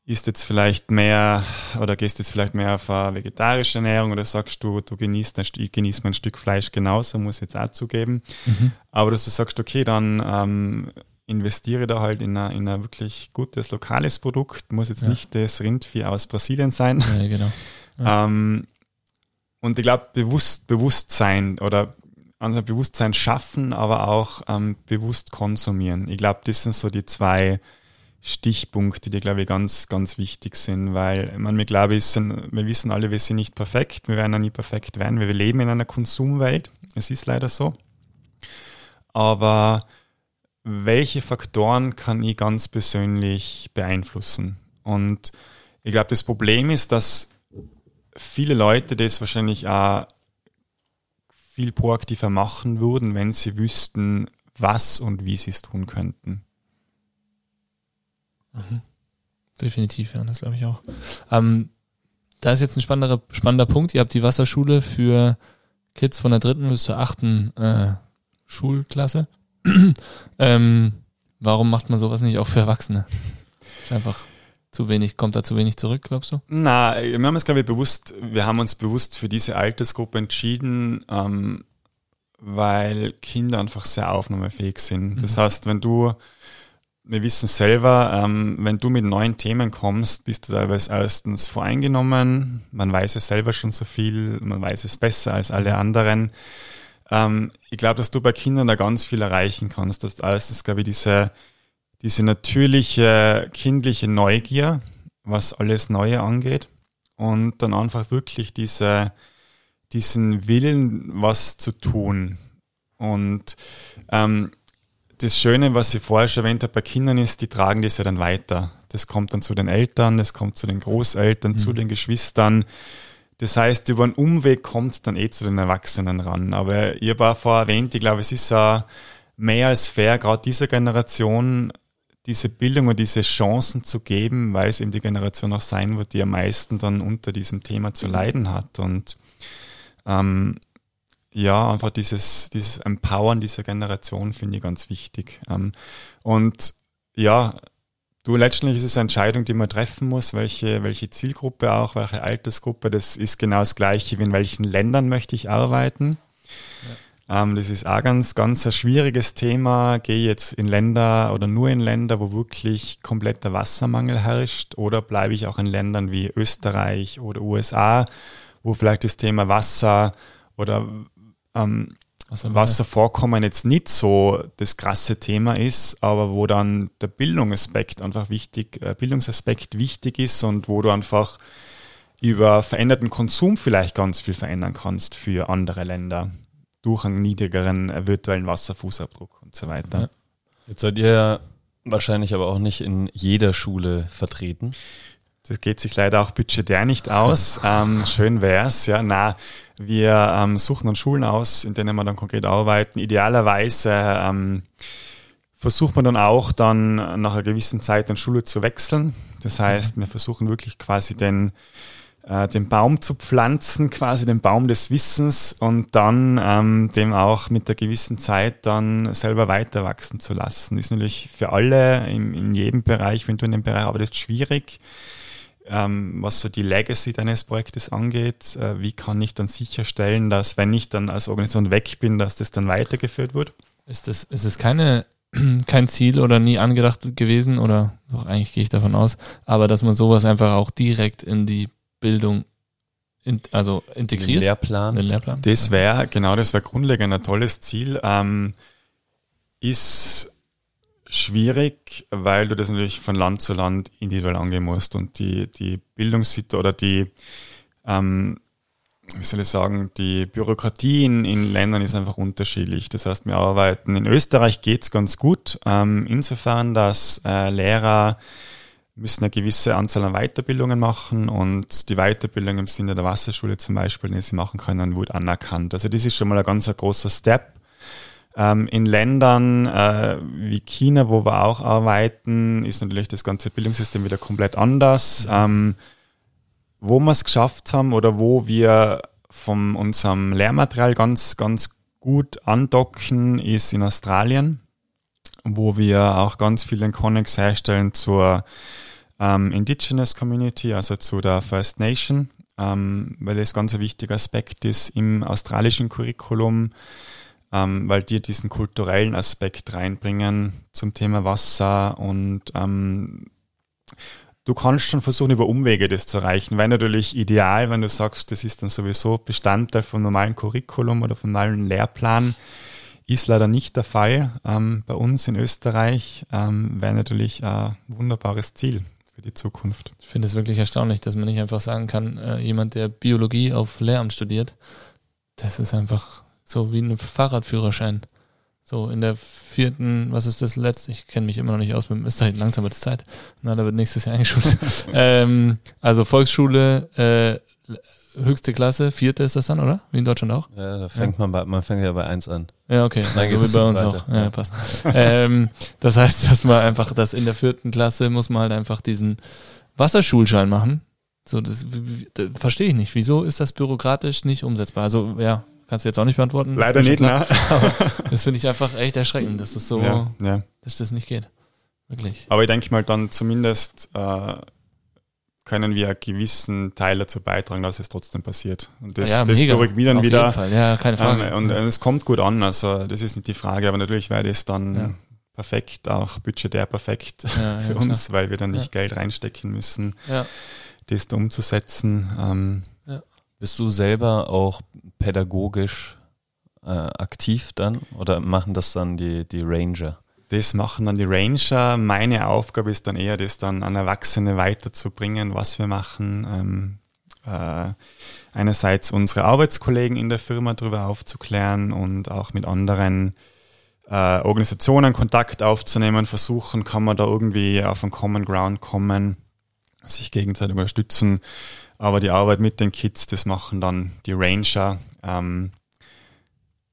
isst jetzt vielleicht mehr oder gehst jetzt vielleicht mehr auf eine vegetarische Ernährung oder sagst du, du genießt ein, Stück- ich genieße mein Stück Fleisch genauso, muss ich jetzt auch zugeben. Aber dass du sagst, okay, dann ähm, investiere da halt in ein, in ein wirklich gutes lokales Produkt, muss jetzt Ja. nicht das Rindvieh aus Brasilien sein. Ja, genau. Ja. Ähm, und ich glaube, bewusst, Bewusstsein oder also Bewusstsein schaffen, aber auch ähm, bewusst konsumieren. Ich glaube, das sind so die zwei Stichpunkte, die, glaube ich, ganz, ganz wichtig sind, weil meine, wir, glaube ich, wir wissen alle, wir sind nicht perfekt, wir werden auch nie perfekt werden, wir leben in einer Konsumwelt, es ist leider so. Aber welche Faktoren kann ich ganz persönlich beeinflussen? Und ich glaube, das Problem ist, dass viele Leute das wahrscheinlich auch viel proaktiver machen würden, wenn sie wüssten, was und wie sie es tun könnten. Definitiv, ja, das glaube ich auch. Ähm, da ist jetzt ein spannender, spannender Punkt. Ihr habt die Wasserschule für Kids von der dritten bis zur achten äh, Schulklasse. ähm, warum macht man sowas nicht auch für Erwachsene? Einfach zu wenig, kommt da zu wenig zurück, glaubst du? Na, wir haben uns, glaube ich, bewusst, wir haben uns bewusst für diese Altersgruppe entschieden, ähm, weil Kinder einfach sehr aufnahmefähig sind. Das heißt, wenn du, wir wissen selber, ähm, wenn du mit neuen Themen kommst, bist du teilweise erstens voreingenommen, man weiß es selber schon so viel, man weiß es besser als alle anderen. Ähm, ich glaube, dass du bei Kindern da ganz viel erreichen kannst. Das erstens, glaube ich, diese, diese natürliche kindliche Neugier, was alles Neue angeht. Und dann einfach wirklich diese, diesen Willen, was zu tun. Und ähm, das Schöne, was ich vorher schon erwähnt habe, bei Kindern ist, die tragen das ja dann weiter. Das kommt dann zu den Eltern, das kommt zu den Großeltern, zu den Geschwistern. Das heißt, über einen Umweg kommt dann eh zu den Erwachsenen ran. Aber ihr war vorher erwähnt, ich glaube, es ist ja mehr als fair, gerade dieser Generation diese Bildung und diese Chancen zu geben, weil es eben die Generation auch sein wird, die am meisten dann unter diesem Thema zu leiden hat. Und ähm, ja, einfach dieses, dieses Empowern dieser Generation finde ich ganz wichtig. Ähm, und ja, du letztendlich ist es eine Entscheidung, die man treffen muss, welche, welche Zielgruppe auch, welche Altersgruppe. Das ist genau das Gleiche, wie in welchen Ländern möchte ich arbeiten. Ähm, das ist auch ganz, ganz ein schwieriges Thema. Gehe jetzt in Länder oder nur in Länder, wo wirklich kompletter Wassermangel herrscht oder bleibe ich auch in Ländern wie Österreich oder USA, wo vielleicht das Thema Wasser oder ähm, Wasservorkommen jetzt nicht so das krasse Thema ist, aber wo dann der Bildungsaspekt einfach wichtig, äh, Bildungsaspekt wichtig ist und wo du einfach über veränderten Konsum vielleicht ganz viel verändern kannst für andere Länder durch einen niedrigeren äh, virtuellen Wasserfußabdruck und so weiter. Ja. Jetzt seid ihr wahrscheinlich aber auch nicht in jeder Schule vertreten. Das geht sich leider auch budgetär nicht aus. ähm, schön wär's, ja. Na, wir ähm, suchen dann Schulen aus, in denen wir dann konkret arbeiten. Idealerweise ähm, versucht man dann auch dann nach einer gewissen Zeit eine Schule zu wechseln. Das heißt, wir versuchen wirklich quasi den äh, den Baum zu pflanzen, quasi den Baum des Wissens und dann ähm, dem auch mit der gewissen Zeit dann selber weiter wachsen zu lassen. Ist natürlich für alle in, in jedem Bereich, wenn du in dem Bereich arbeitest, schwierig. Ähm, was so die Legacy deines Projektes angeht, äh, wie kann ich dann sicherstellen, dass wenn ich dann als Organisation weg bin, dass das dann weitergeführt wird? Ist das, ist es keine kein Ziel oder nie angedacht gewesen oder doch eigentlich gehe ich davon aus, aber dass man sowas einfach auch direkt in die Bildung in, also integriert? Den Lehrplan. Den Lehrplan. Das wäre, genau, das wäre grundlegend ein tolles Ziel. Ähm, ist schwierig, weil du das natürlich von Land zu Land individuell angehen musst und die, die Bildungssituation oder die, ähm, wie soll ich sagen, die Bürokratie in, Ländern ist einfach unterschiedlich. Das heißt, wir arbeiten, in Österreich geht es ganz gut, ähm, insofern, dass äh, Lehrer müssen eine gewisse Anzahl an Weiterbildungen machen und die Weiterbildung im Sinne der Wasserschule zum Beispiel, die sie machen können, wird anerkannt. Also das ist schon mal ein ganz großer Step. Ähm, in Ländern äh, wie China, wo wir auch arbeiten, ist natürlich das ganze Bildungssystem wieder komplett anders. Mhm. Ähm, wo wir es geschafft haben oder wo wir von unserem Lehrmaterial ganz, ganz gut andocken, ist in Australien, wo wir auch ganz viel den Connex herstellen zur ähm, Indigenous Community, also zu der First Nation, ähm, weil das ganz ein wichtiger Aspekt ist im australischen Curriculum, ähm, weil die diesen kulturellen Aspekt reinbringen zum Thema Wasser und ähm, du kannst schon versuchen, über Umwege das zu erreichen, weil natürlich ideal, wenn du sagst, das ist dann sowieso Bestandteil vom normalen Curriculum oder vom normalen Lehrplan, ist leider nicht der Fall ähm, bei uns in Österreich, ähm, wäre natürlich ein wunderbares Ziel für die Zukunft. Ich finde es wirklich erstaunlich, dass man nicht einfach sagen kann, äh, jemand, der Biologie auf Lehramt studiert, das ist einfach so wie ein Fahrradführerschein. So in der vierten, was ist das letzte? Ich kenne mich immer noch nicht aus, ist halt langsam wird Zeit. Na, da wird nächstes Jahr eingeschult. ähm, also Volksschule, äh, höchste Klasse, vierte ist das dann, oder? Wie in Deutschland auch? Ja, da fängt ja. man bei, man fängt ja bei eins an. Ja, okay. Dann so wie bei uns weiter. auch. Ja, passt. ähm, das heißt, dass man einfach, dass in der vierten Klasse muss man halt einfach diesen Wasserschulschein machen. So, das, das verstehe ich nicht. Wieso ist das bürokratisch nicht umsetzbar? Also, ja, kannst du jetzt auch nicht beantworten. Leider nicht, ne? das finde ich einfach echt erschreckend, dass das so, ja, ja. dass das nicht geht. Wirklich. Aber ich denke mal dann zumindest äh, können wir einen gewissen Teil dazu beitragen, dass es trotzdem passiert. Und das, ja, das beruhigt mich dann Auf wieder. Jeden Fall. Ja, keine Frage. Ähm, und, und, es kommt gut an, also das ist nicht die Frage, aber natürlich wäre das dann perfekt, auch budgetär perfekt für uns, klar. weil wir dann nicht Geld reinstecken müssen, das da umzusetzen. Ähm, Bist du selber auch pädagogisch äh, aktiv dann oder machen das dann die, die Ranger? Das machen dann die Ranger. Meine Aufgabe ist dann eher, das dann an Erwachsene weiterzubringen, was wir machen. Ähm, äh, einerseits unsere Arbeitskollegen in der Firma darüber aufzuklären und auch mit anderen äh, Organisationen Kontakt aufzunehmen, versuchen, kann man da irgendwie auf einen Common Ground kommen, sich gegenseitig unterstützen. Aber die Arbeit mit den Kids, das machen dann die Ranger. Ähm,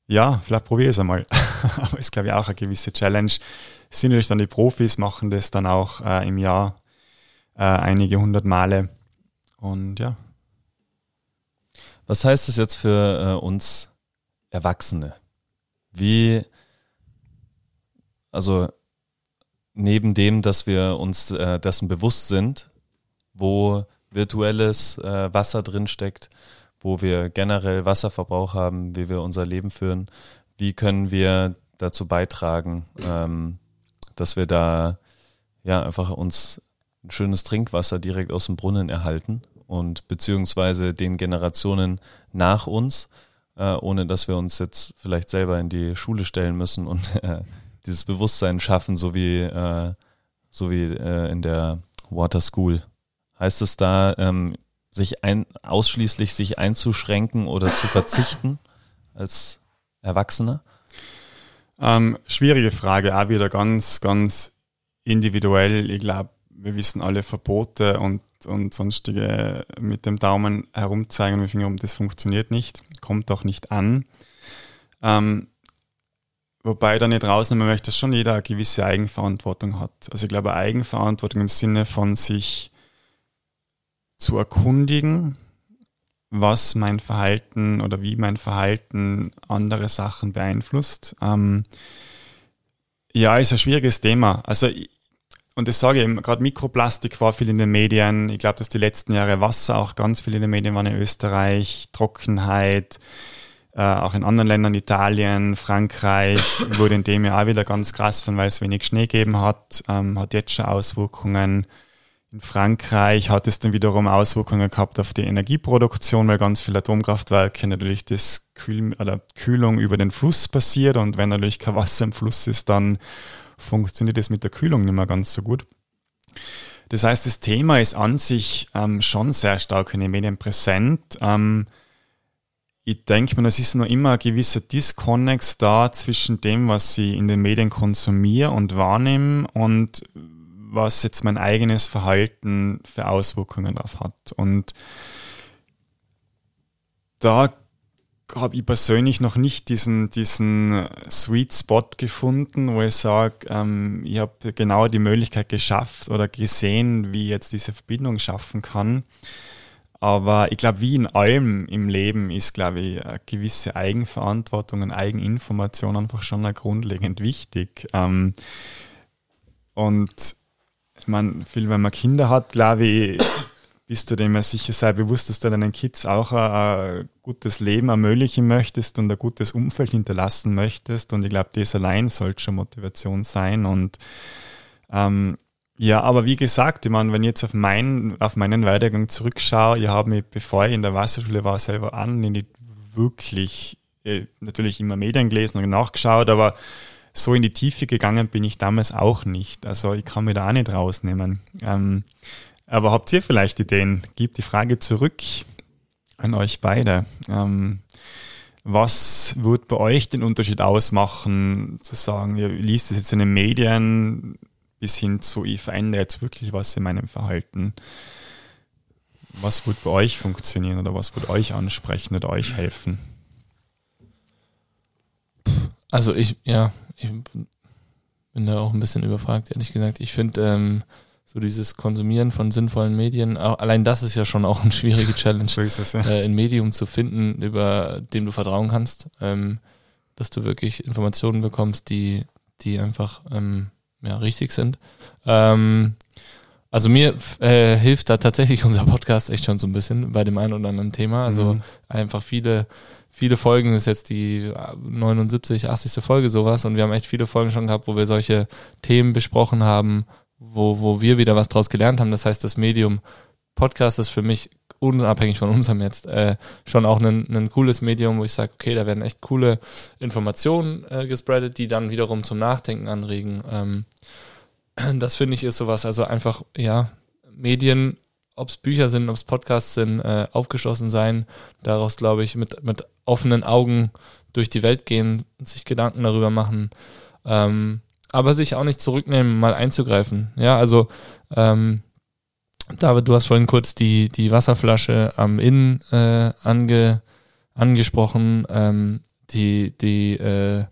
ja, vielleicht probiere ich es einmal. Aber ist, glaube ich, auch eine gewisse Challenge. Sind natürlich dann die Profis, machen das dann auch äh, im Jahr äh, einige hundert Male. Und ja. Was heißt das jetzt für äh, uns Erwachsene? Wie, also neben dem, dass wir uns äh, dessen bewusst sind, wo virtuelles äh, Wasser drin steckt, wo wir generell Wasserverbrauch haben, wie wir unser Leben führen. wie können wir dazu beitragen, ähm, dass wir da ja einfach uns ein schönes Trinkwasser direkt aus dem Brunnen erhalten und beziehungsweise den Generationen nach uns, äh, ohne dass wir uns jetzt vielleicht selber in die Schule stellen müssen und äh, dieses Bewusstsein schaffen, so wie, äh, so wie äh, in der Water School. Heißt es da, ähm, sich ein, ausschließlich sich einzuschränken oder zu verzichten als Erwachsener? Ähm, schwierige Frage, auch wieder ganz, ganz individuell. Ich glaube, wir wissen alle Verbote und, und sonstige mit dem Daumen herumzeigen und wir finden, das funktioniert nicht, kommt auch nicht an. Ähm, wobei ich da nicht rausnehmen möchte, dass schon jeder eine gewisse Eigenverantwortung hat. Also ich glaube, Eigenverantwortung im Sinne von sich zu erkundigen, was mein Verhalten oder wie mein Verhalten andere Sachen beeinflusst. Ähm, ja, ist ein schwieriges Thema. Also, und das sage ich eben, gerade Mikroplastik war viel in den Medien. Ich glaube, dass die letzten Jahre Wasser auch ganz viel in den Medien waren in Österreich, Trockenheit, äh, auch in anderen Ländern, Italien, Frankreich, wurde in dem Jahr auch wieder ganz krass von, weil es wenig Schnee gegeben hat, ähm, hat jetzt schon Auswirkungen. In Frankreich hat es dann wiederum Auswirkungen gehabt auf die Energieproduktion, weil ganz viele Atomkraftwerke natürlich das Kühl oder Kühlung über den Fluss passiert und wenn natürlich kein Wasser im Fluss ist, dann funktioniert das mit der Kühlung nicht mehr ganz so gut. Das heißt, das Thema ist an sich ähm, schon sehr stark in den Medien präsent. Ähm, ich denke mir, es ist noch immer ein gewisser Disconnect da zwischen dem, was ich in den Medien konsumiere und wahrnehme und was jetzt mein eigenes Verhalten für Auswirkungen darauf hat. Und da habe ich persönlich noch nicht diesen, diesen Sweet Spot gefunden, wo ich sage, ähm, ich habe genau die Möglichkeit geschafft oder gesehen, wie ich jetzt diese Verbindung schaffen kann. Aber ich glaube, wie in allem im Leben ist, glaube ich, eine gewisse Eigenverantwortung und Eigeninformation einfach schon grundlegend wichtig. Ähm, und meine, viel, wenn man Kinder hat, glaube ich, bist du dem ja sicher sehr bewusst, dass du deinen Kids auch ein, ein, gutes Leben ermöglichen möchtest und ein gutes Umfeld hinterlassen möchtest. Und ich glaube, das allein sollte schon Motivation sein. Und ähm, ja, aber wie gesagt, ich meine, wenn ich jetzt auf, mein, auf meinen Werdegang zurückschaue, ich habe mich, bevor ich in der Wasserschule war, selber an, nicht wirklich, äh, natürlich immer Medien gelesen und nachgeschaut, aber so in die Tiefe gegangen bin ich damals auch nicht. Also ich kann mich da auch nicht rausnehmen. Ähm, aber habt ihr vielleicht Ideen? Gebt die Frage zurück an euch beide. Ähm, was wird bei euch den Unterschied ausmachen, zu sagen, ihr liest es jetzt in den Medien bis hin zu, ich verändere jetzt wirklich was in meinem Verhalten? Was wird bei euch funktionieren oder was wird euch ansprechen oder euch helfen? Also ich, ja, ich bin da auch ein bisschen überfragt, ehrlich gesagt. Ich finde ähm, so dieses Konsumieren von sinnvollen Medien, auch, allein das ist ja schon auch eine schwierige Challenge, so es, ja. äh, ein Medium zu finden, über dem du vertrauen kannst, ähm, dass du wirklich Informationen bekommst, die, die einfach ähm, ja, richtig sind. Ähm, also mir äh, hilft da tatsächlich unser Podcast echt schon so ein bisschen bei dem einen oder anderen Thema. Also mhm. einfach viele viele Folgen, ist jetzt die 79, 80. Folge sowas und wir haben echt viele Folgen schon gehabt, wo wir solche Themen besprochen haben, wo, wo wir wieder was draus gelernt haben. Das heißt, das Medium Podcast ist für mich unabhängig von unserem jetzt äh, schon auch ein, ein cooles Medium, wo ich sage, okay, da werden echt coole Informationen äh, gespreadet, die dann wiederum zum Nachdenken anregen. Ähm, das finde ich ist sowas, also einfach, ja, Medien ob es Bücher sind, ob es Podcasts sind, äh, aufgeschlossen sein, daraus, glaube ich, mit, mit offenen Augen durch die Welt gehen, sich Gedanken darüber machen, ähm, aber sich auch nicht zurücknehmen, mal einzugreifen. Ja, also ähm, David, du hast vorhin kurz die, die Wasserflasche am Inn äh, ange, angesprochen, ähm, die, die äh,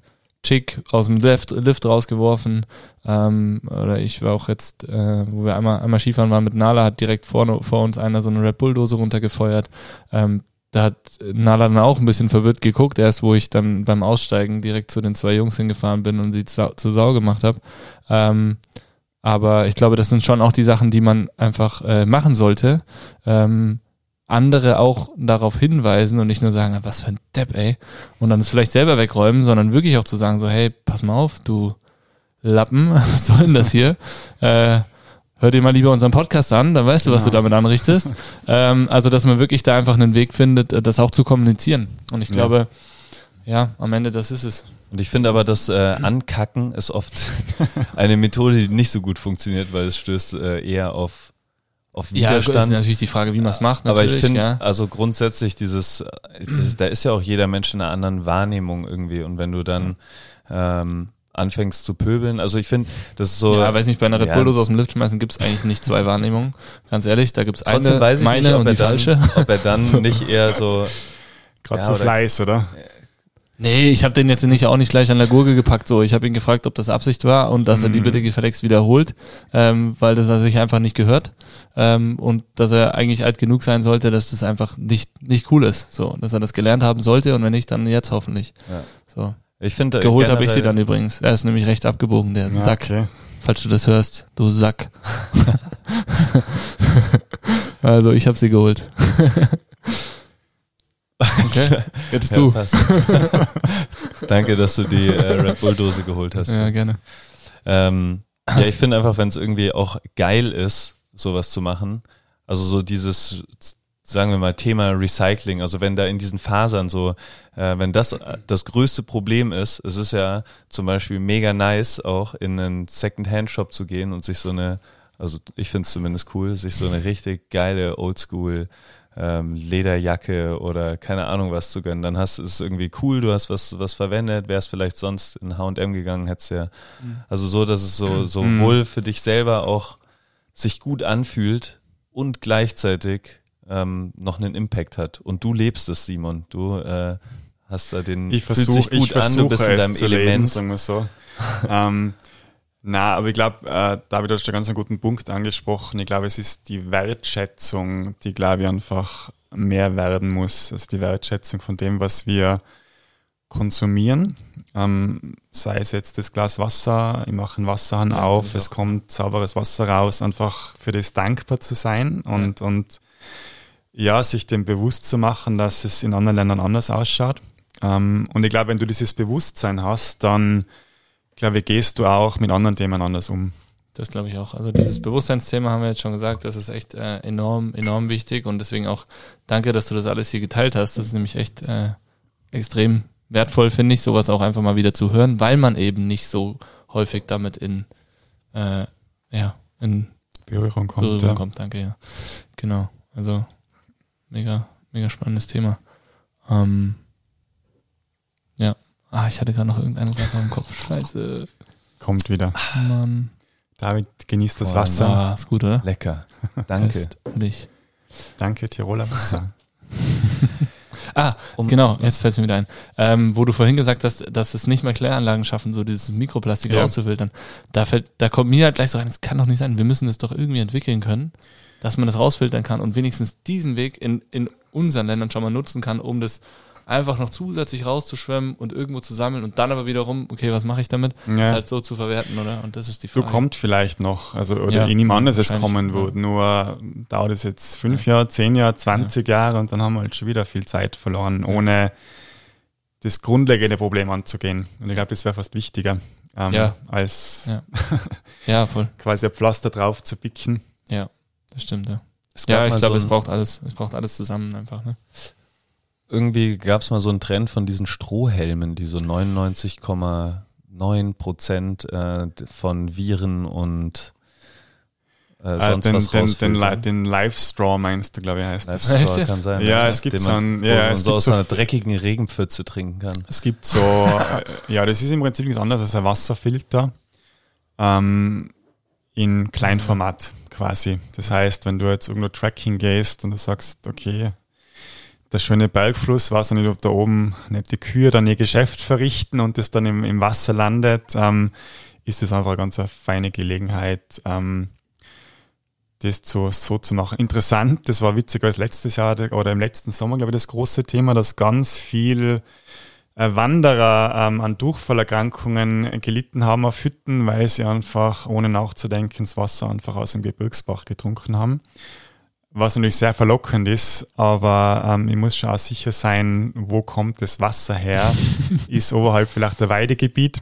Chick aus dem Lift, Lift rausgeworfen. Ähm, oder ich war auch jetzt, äh, wo wir einmal, einmal Skifahren waren mit Nala, hat direkt vorne, vor uns einer so eine Red Bull-Dose runtergefeuert. Ähm, da hat Nala dann auch ein bisschen verwirrt geguckt, erst wo ich dann beim Aussteigen direkt zu den zwei Jungs hingefahren bin und sie zu, zu Sau gemacht habe. Ähm, aber ich glaube, das sind schon auch die Sachen, die man einfach äh, machen sollte. Ähm, andere auch darauf hinweisen und nicht nur sagen, was für ein Depp, ey. Und dann es vielleicht selber wegräumen, sondern wirklich auch zu sagen, so, hey, pass mal auf, du Lappen, was soll denn das hier? äh, hör dir mal lieber unseren Podcast an, dann weißt du, was du genau. damit anrichtest. ähm, also, dass man wirklich da einfach einen Weg findet, äh, das auch zu kommunizieren. Und ich glaube, ja, ja am Ende, das ist es. Und ich finde aber, das äh, Ankacken ist oft eine Methode, die nicht so gut funktioniert, weil es stößt äh, eher auf auf Widerstand. Ja, ist natürlich die Frage, wie man es macht. Aber ich finde, ja. also grundsätzlich dieses, dieses, da ist ja auch jeder Mensch in einer anderen Wahrnehmung irgendwie. Und wenn du dann ähm, anfängst zu pöbeln, also ich finde, das ist so. Ja, weiß nicht, bei einer Red Bull aus dem Lift schmeißen gibt es eigentlich nicht zwei Wahrnehmungen. Ganz ehrlich, da gibt es eine, weiß ich meine nicht, und die dann, falsche. Ob er dann nicht eher so. Gerade ja, so Fleiß, oder? Nee, ich habe den jetzt nicht auch nicht gleich an der Gurgel gepackt. So, ich habe ihn gefragt, ob das Absicht war und dass mhm. er die mhm. bitte gefälligst wiederholt, ähm, weil das er sich einfach nicht gehört ähm, und dass er eigentlich alt genug sein sollte, dass das einfach nicht nicht cool ist. So, dass er das gelernt haben sollte und wenn nicht, dann jetzt hoffentlich. Ja. So. Ich finde geholt habe ich sie dann übrigens. Er ist nämlich recht abgebogen, der ja, Sack. Okay. Falls du das hörst, du Sack. also ich habe sie geholt. Okay, jetzt du. Ja, Danke, dass du die äh, Red Bull Dose geholt hast. Ja, gerne. Ähm, ja, ich finde einfach, wenn es irgendwie auch geil ist, sowas zu machen, also so dieses, sagen wir mal, Thema Recycling, also wenn da in diesen Fasern so, äh, wenn das das größte Problem ist, es ist ja zum Beispiel mega nice, auch in einen Second-Hand-Shop zu gehen und sich so eine, also ich finde es zumindest cool, sich so eine richtig geile Oldschool ähm, Lederjacke oder keine Ahnung was zu gönnen. Dann hast es irgendwie cool, du hast was, was verwendet, wärst vielleicht sonst in H&M gegangen, hättest ja, mhm. also so, dass es so, so mhm. wohl für dich selber auch sich gut anfühlt und gleichzeitig ähm, noch einen Impact hat. Und du lebst es, Simon. Du äh, hast da den, ich versuch, fühlt sich gut an, du bist in deinem Element. Leben, sagen wir so. ähm, na, aber ich glaube, äh, David hat schon ganz einen guten Punkt angesprochen. Ich glaube, es ist die Wertschätzung, die, glaube ich, einfach mehr werden muss. Also die Wertschätzung von dem, was wir konsumieren. Ähm, sei es jetzt das Glas Wasser, ich mache einen Wasserhahn ja, auf, es kommt sauberes Wasser raus, einfach für das dankbar zu sein und, ja. und ja, sich dem bewusst zu machen, dass es in anderen Ländern anders ausschaut. Ähm, und ich glaube, wenn du dieses Bewusstsein hast, dann glaube ich, gehst du auch mit anderen Themen anders um. Das glaube ich auch. Also dieses Bewusstseinsthema haben wir jetzt schon gesagt, das ist echt äh, enorm, enorm wichtig und deswegen auch danke, dass du das alles hier geteilt hast. Das ist nämlich echt äh, extrem wertvoll, finde ich, sowas auch einfach mal wieder zu hören, weil man eben nicht so häufig damit in, äh, ja, in Berührung kommt. Berührung ja. kommt, danke, ja. Genau. Also mega, mega spannendes Thema. Ähm. Ah, ich hatte gerade noch irgendeine Sache im Kopf. Scheiße. Kommt wieder. Mann. David genießt das Wasser. Ah, ist gut, oder? Lecker. Danke. Dich. Danke, Tiroler Wasser. ah, um, genau, jetzt fällt es mir wieder ein. Ähm, wo du vorhin gesagt hast, dass es nicht mal Kläranlagen schaffen, so dieses Mikroplastik ja. rauszufiltern. Da, fällt, da kommt mir halt gleich so rein, das kann doch nicht sein. Wir müssen das doch irgendwie entwickeln können, dass man das rausfiltern kann und wenigstens diesen Weg in, in unseren Ländern schon mal nutzen kann, um das einfach noch zusätzlich rauszuschwemmen und irgendwo zu sammeln und dann aber wiederum, okay, was mache ich damit? Ja. Das halt so zu verwerten, oder? Und das ist die Frage. Du kommt vielleicht noch, also oder ja, ich nehme an, dass es kommen wird, nur dauert es jetzt fünf ja. Jahre, zehn Jahre, zwanzig ja. Jahre und dann haben wir halt schon wieder viel Zeit verloren, ohne das grundlegende Problem anzugehen. Und ich glaube, das wäre fast wichtiger, ähm, ja. als ja. ja, voll. quasi ein Pflaster drauf zu picken. Ja, das stimmt, ja. Ja, ich glaube, so es braucht alles, es braucht alles zusammen einfach. Ne? Irgendwie gab es mal so einen Trend von diesen Strohhelmen, die so 99,9 Prozent äh, von Viren und äh, ah, sonst den, was den, den, den Live-Straw meinst du, glaube ich, heißt das. Straw kann sein. Ja, ja es gibt so einen, ja, man es so aus so einer dreckigen Regenpfütze trinken kann. Es gibt so, äh, ja, das ist im Prinzip nichts anderes als ein Wasserfilter ähm, in Kleinformat quasi. Das heißt, wenn du jetzt irgendwo Tracking gehst und du sagst, okay, der schöne Bergfluss, weiß nicht, ob da oben nicht die Kühe dann ihr Geschäft verrichten und das dann im, im Wasser landet, ähm, ist das einfach eine ganz eine feine Gelegenheit, ähm, das zu, so zu machen. Interessant, das war witzig als letztes Jahr oder im letzten Sommer, glaube ich, das große Thema, dass ganz viel äh, Wanderer ähm, an Durchfallerkrankungen gelitten haben auf Hütten, weil sie einfach, ohne nachzudenken, das Wasser einfach aus dem Gebirgsbach getrunken haben was natürlich sehr verlockend ist, aber ähm, ich muss schon auch sicher sein, wo kommt das Wasser her? ist oberhalb vielleicht der Weidegebiet?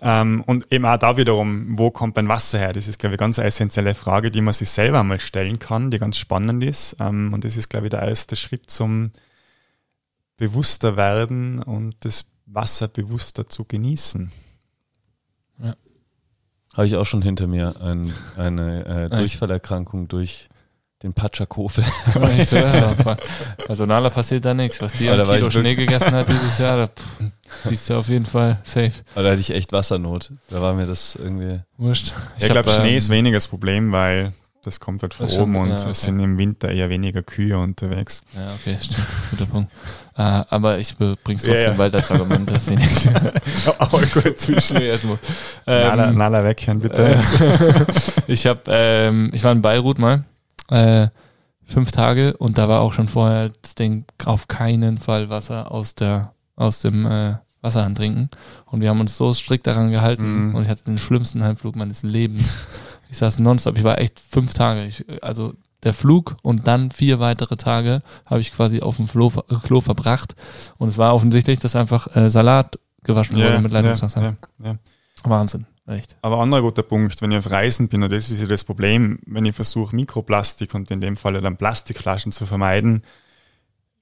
Ähm, und eben auch da wiederum, wo kommt mein Wasser her? Das ist, glaube ich, eine ganz essentielle Frage, die man sich selber mal stellen kann, die ganz spannend ist. Ähm, und das ist, glaube ich, der erste Schritt zum bewusster werden und das Wasser bewusster zu genießen. Ja. Habe ich auch schon hinter mir ein, eine äh, Durchfallerkrankung durch den Patschakofel. so, ja, also Nala passiert da nichts. Was die an Kilo Schnee gegessen hat dieses Jahr, da bist du auf jeden Fall safe. Aber da hatte ich echt Wassernot. Da war mir das irgendwie... Wurscht. Ich, ich glaube, Schnee ähm, ist weniger das Problem, weil das kommt halt von oben schon, und ja, okay. es sind im Winter eher weniger Kühe unterwegs. Ja, okay, stimmt. Guter Punkt. Äh, aber ich bring's trotzdem yeah. weiter als Argument, dass sie nicht auch gut zwischen essen muss. Ähm, Nala, Nala weghören, bitte. ich habe, ähm, ich war in Beirut mal äh, fünf Tage und da war auch schon vorher das Ding, auf keinen Fall Wasser aus der aus dem äh, Wasserhahn trinken. Und wir haben uns so strikt daran gehalten mhm. und ich hatte den schlimmsten Heimflug meines Lebens. Ich saß nonstop, ich war echt fünf Tage. Ich, also der Flug und dann vier weitere Tage habe ich quasi auf dem Klo, Klo, verbracht. Und es war offensichtlich, dass einfach äh, Salat gewaschen yeah, wurde mit Leitungswasser. Yeah, yeah, Wahnsinn. Echt. Aber anderer guter Punkt, wenn ich auf Reisen bin, und das ist ja das Problem, wenn ich versuche, Mikroplastik und in dem Fall dann Plastikflaschen zu vermeiden,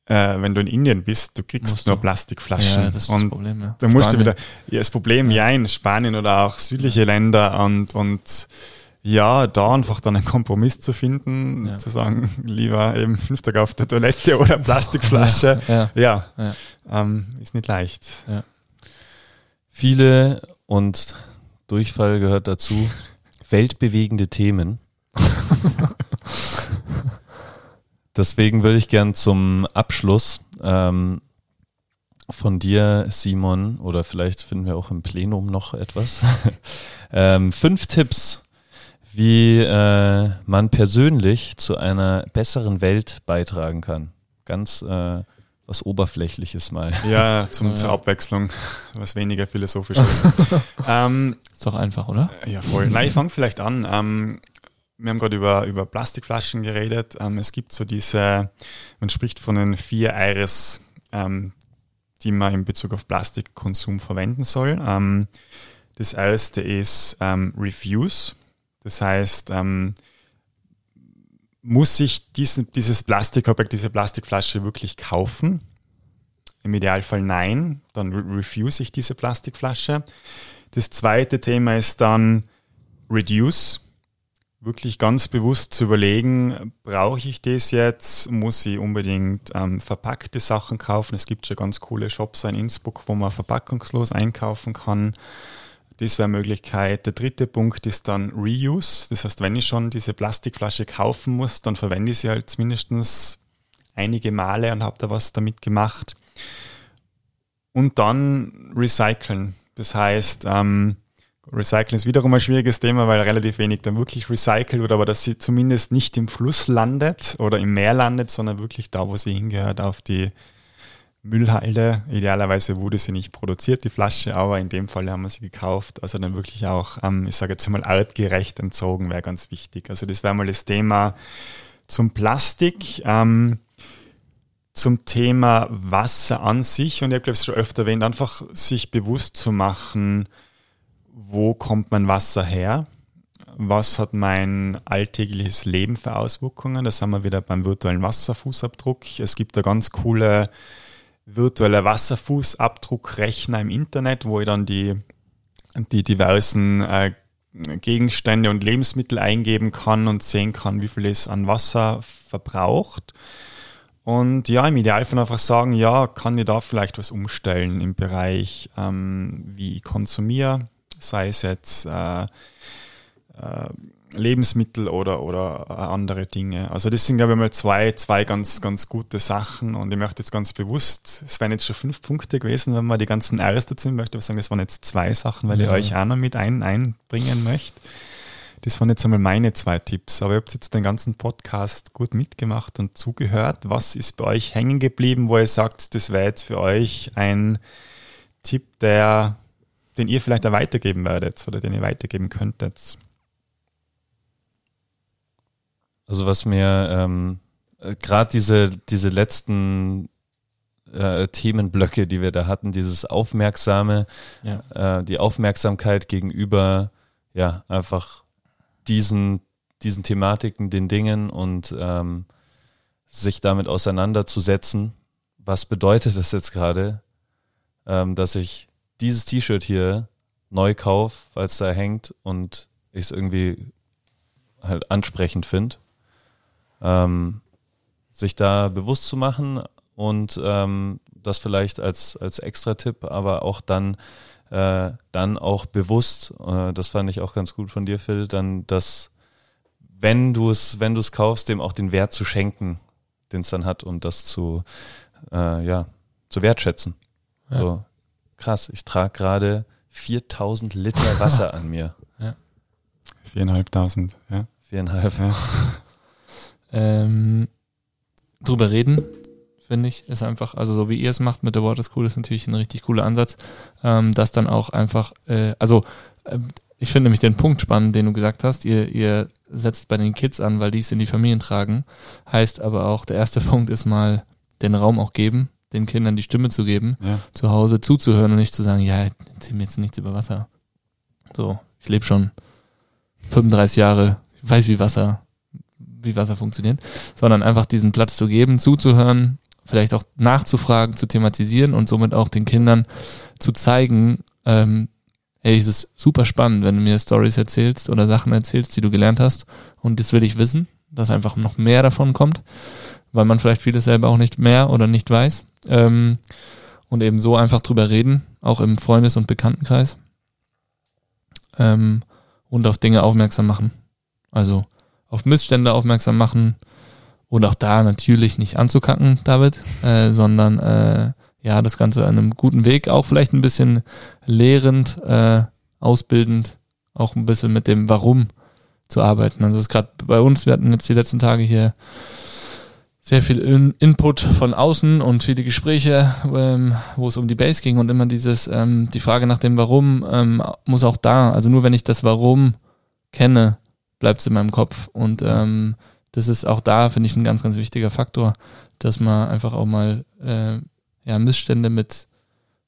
äh, wenn du in Indien bist, du kriegst musst nur du. Plastikflaschen. Ja, das ist und das Problem, ja. Da musst du wieder, ja, das Problem, ja. ja, in Spanien oder auch südliche Länder und, und ja, da einfach dann einen Kompromiss zu finden, ja. zu sagen, lieber eben fünf Tage auf der Toilette oder Plastikflasche, ja, ja. ja. Ähm, ist nicht leicht. Viele und Durchfall gehört dazu. Weltbewegende Themen. Deswegen würde ich gern zum Abschluss ähm, von dir, Simon, oder vielleicht finden wir auch im Plenum noch etwas. ähm, fünf Tipps, wie äh, man persönlich zu einer besseren Welt beitragen kann. Ganz äh, was Oberflächliches mal. Ja, zum, ja. zur Abwechslung, was weniger philosophisches. ähm, ist doch einfach, oder? Ja, voll. Nein, ich fange vielleicht an. Ähm, wir haben gerade über, über Plastikflaschen geredet. Ähm, es gibt so diese, man spricht von den vier Iris, ähm, die man in Bezug auf Plastikkonsum verwenden soll. Ähm, das erste ist ähm, Refuse. Das heißt, ähm, muss ich diesen, dieses Plastikobjekt, diese Plastikflasche wirklich kaufen? Im Idealfall nein, dann refuse ich diese Plastikflasche. Das zweite Thema ist dann Reduce. Wirklich ganz bewusst zu überlegen, brauche ich das jetzt? Muss ich unbedingt ähm, verpackte Sachen kaufen? Es gibt schon ganz coole Shops in Innsbruck, wo man verpackungslos einkaufen kann. Das wäre eine Möglichkeit. Der dritte Punkt ist dann Reuse. Das heißt, wenn ich schon diese Plastikflasche kaufen muss, dann verwende ich sie halt mindestens einige Male und habe da was damit gemacht. Und dann recyceln. Das heißt, ähm, Recyceln ist wiederum ein schwieriges Thema, weil relativ wenig dann wirklich recycelt wird, aber dass sie zumindest nicht im Fluss landet oder im Meer landet, sondern wirklich da, wo sie hingehört, auf die Müllhalde. Idealerweise wurde sie nicht produziert, die Flasche, aber in dem Fall haben wir sie gekauft. Also dann wirklich auch, ähm, ich sage jetzt mal, artgerecht entzogen wäre ganz wichtig. Also das wäre mal das Thema zum Plastik. Ähm, zum Thema Wasser an sich, und ich habe es schon öfter erwähnt, einfach sich bewusst zu machen, wo kommt mein Wasser her? Was hat mein alltägliches Leben für Auswirkungen? Da sind wir wieder beim virtuellen Wasserfußabdruck. Es gibt da ganz coole virtuelle Wasserfußabdruckrechner im Internet, wo ich dann die, die diversen äh, Gegenstände und Lebensmittel eingeben kann und sehen kann, wie viel es an Wasser verbraucht. Und ja, im Idealfall einfach sagen, ja, kann ich da vielleicht was umstellen im Bereich, ähm, wie ich konsumiere, sei es jetzt äh, äh, Lebensmittel oder, oder äh, andere Dinge. Also das sind, glaube ich, mal zwei, zwei ganz, ganz gute Sachen und ich möchte jetzt ganz bewusst, es wären jetzt schon fünf Punkte gewesen, wenn man die ganzen R's dazu möchte, aber sagen, es waren jetzt zwei Sachen, weil ja. ich euch auch noch mit ein, einbringen möchte. Das waren jetzt einmal meine zwei Tipps, aber ihr habt jetzt den ganzen Podcast gut mitgemacht und zugehört. Was ist bei euch hängen geblieben, wo ihr sagt, das wäre jetzt für euch ein Tipp, der, den ihr vielleicht auch weitergeben werdet oder den ihr weitergeben könntet? Also was mir ähm, äh, gerade diese, diese letzten äh, Themenblöcke, die wir da hatten, dieses Aufmerksame, Ja. äh, die Aufmerksamkeit gegenüber, ja, einfach diesen, diesen Thematiken, den Dingen und ähm, sich damit auseinanderzusetzen. Was bedeutet das jetzt gerade, ähm, dass ich dieses T-Shirt hier neu kaufe, weil es da hängt und ich es irgendwie halt ansprechend finde? Ähm, sich da bewusst zu machen und ähm, das vielleicht als, als Extra-Tipp, aber auch dann, äh, dann auch bewusst, äh, das fand ich auch ganz gut von dir, Phil, dann das, wenn du es, wenn du es kaufst, dem auch den Wert zu schenken, den es dann hat und das zu, äh, ja, zu wertschätzen. Ja. So, krass, ich trage gerade 4000 Liter Wasser an mir. Viereinhalbtausend, ja. Viereinhalb. ja. Ähm, drüber reden, finde ich, ist einfach, also so wie ihr es macht mit der Water School, ist natürlich ein richtig cooler Ansatz, ähm, das dann auch einfach, äh, also ähm, ich finde nämlich den Punkt spannend, den du gesagt hast, ihr, ihr setzt bei den Kids an, weil die es in die Familien tragen, heißt aber auch, der erste Punkt ist mal den Raum auch geben, den Kindern die Stimme zu geben, ja. zu Hause zuzuhören und nicht zu sagen, ja, erzähl mir jetzt nichts über Wasser. So, ich lebe schon 35 Jahre, ich weiß, wie Wasser, wie Wasser funktioniert, sondern einfach diesen Platz zu geben, zuzuhören, vielleicht auch nachzufragen, zu thematisieren und somit auch den Kindern zu zeigen, ähm, hey, es ist super spannend, wenn du mir Stories erzählst oder Sachen erzählst, die du gelernt hast und das will ich wissen, dass einfach noch mehr davon kommt, weil man vielleicht vieles selber auch nicht mehr oder nicht weiß ähm, und eben so einfach drüber reden, auch im Freundes- und Bekanntenkreis ähm, und auf Dinge aufmerksam machen. Also auf Missstände aufmerksam machen und auch da natürlich nicht anzukacken, David, äh, sondern äh, ja, das Ganze an einem guten Weg, auch vielleicht ein bisschen lehrend, äh, ausbildend, auch ein bisschen mit dem Warum zu arbeiten. Also es ist gerade bei uns, wir hatten jetzt die letzten Tage hier sehr viel In Input von außen und viele Gespräche, ähm, wo es um die Base ging und immer dieses, ähm, die Frage nach dem Warum ähm, muss auch da, also nur wenn ich das Warum kenne, bleibt es in meinem Kopf und ähm, das ist auch da, finde ich, ein ganz, ganz wichtiger Faktor, dass man einfach auch mal äh, ja, Missstände mit,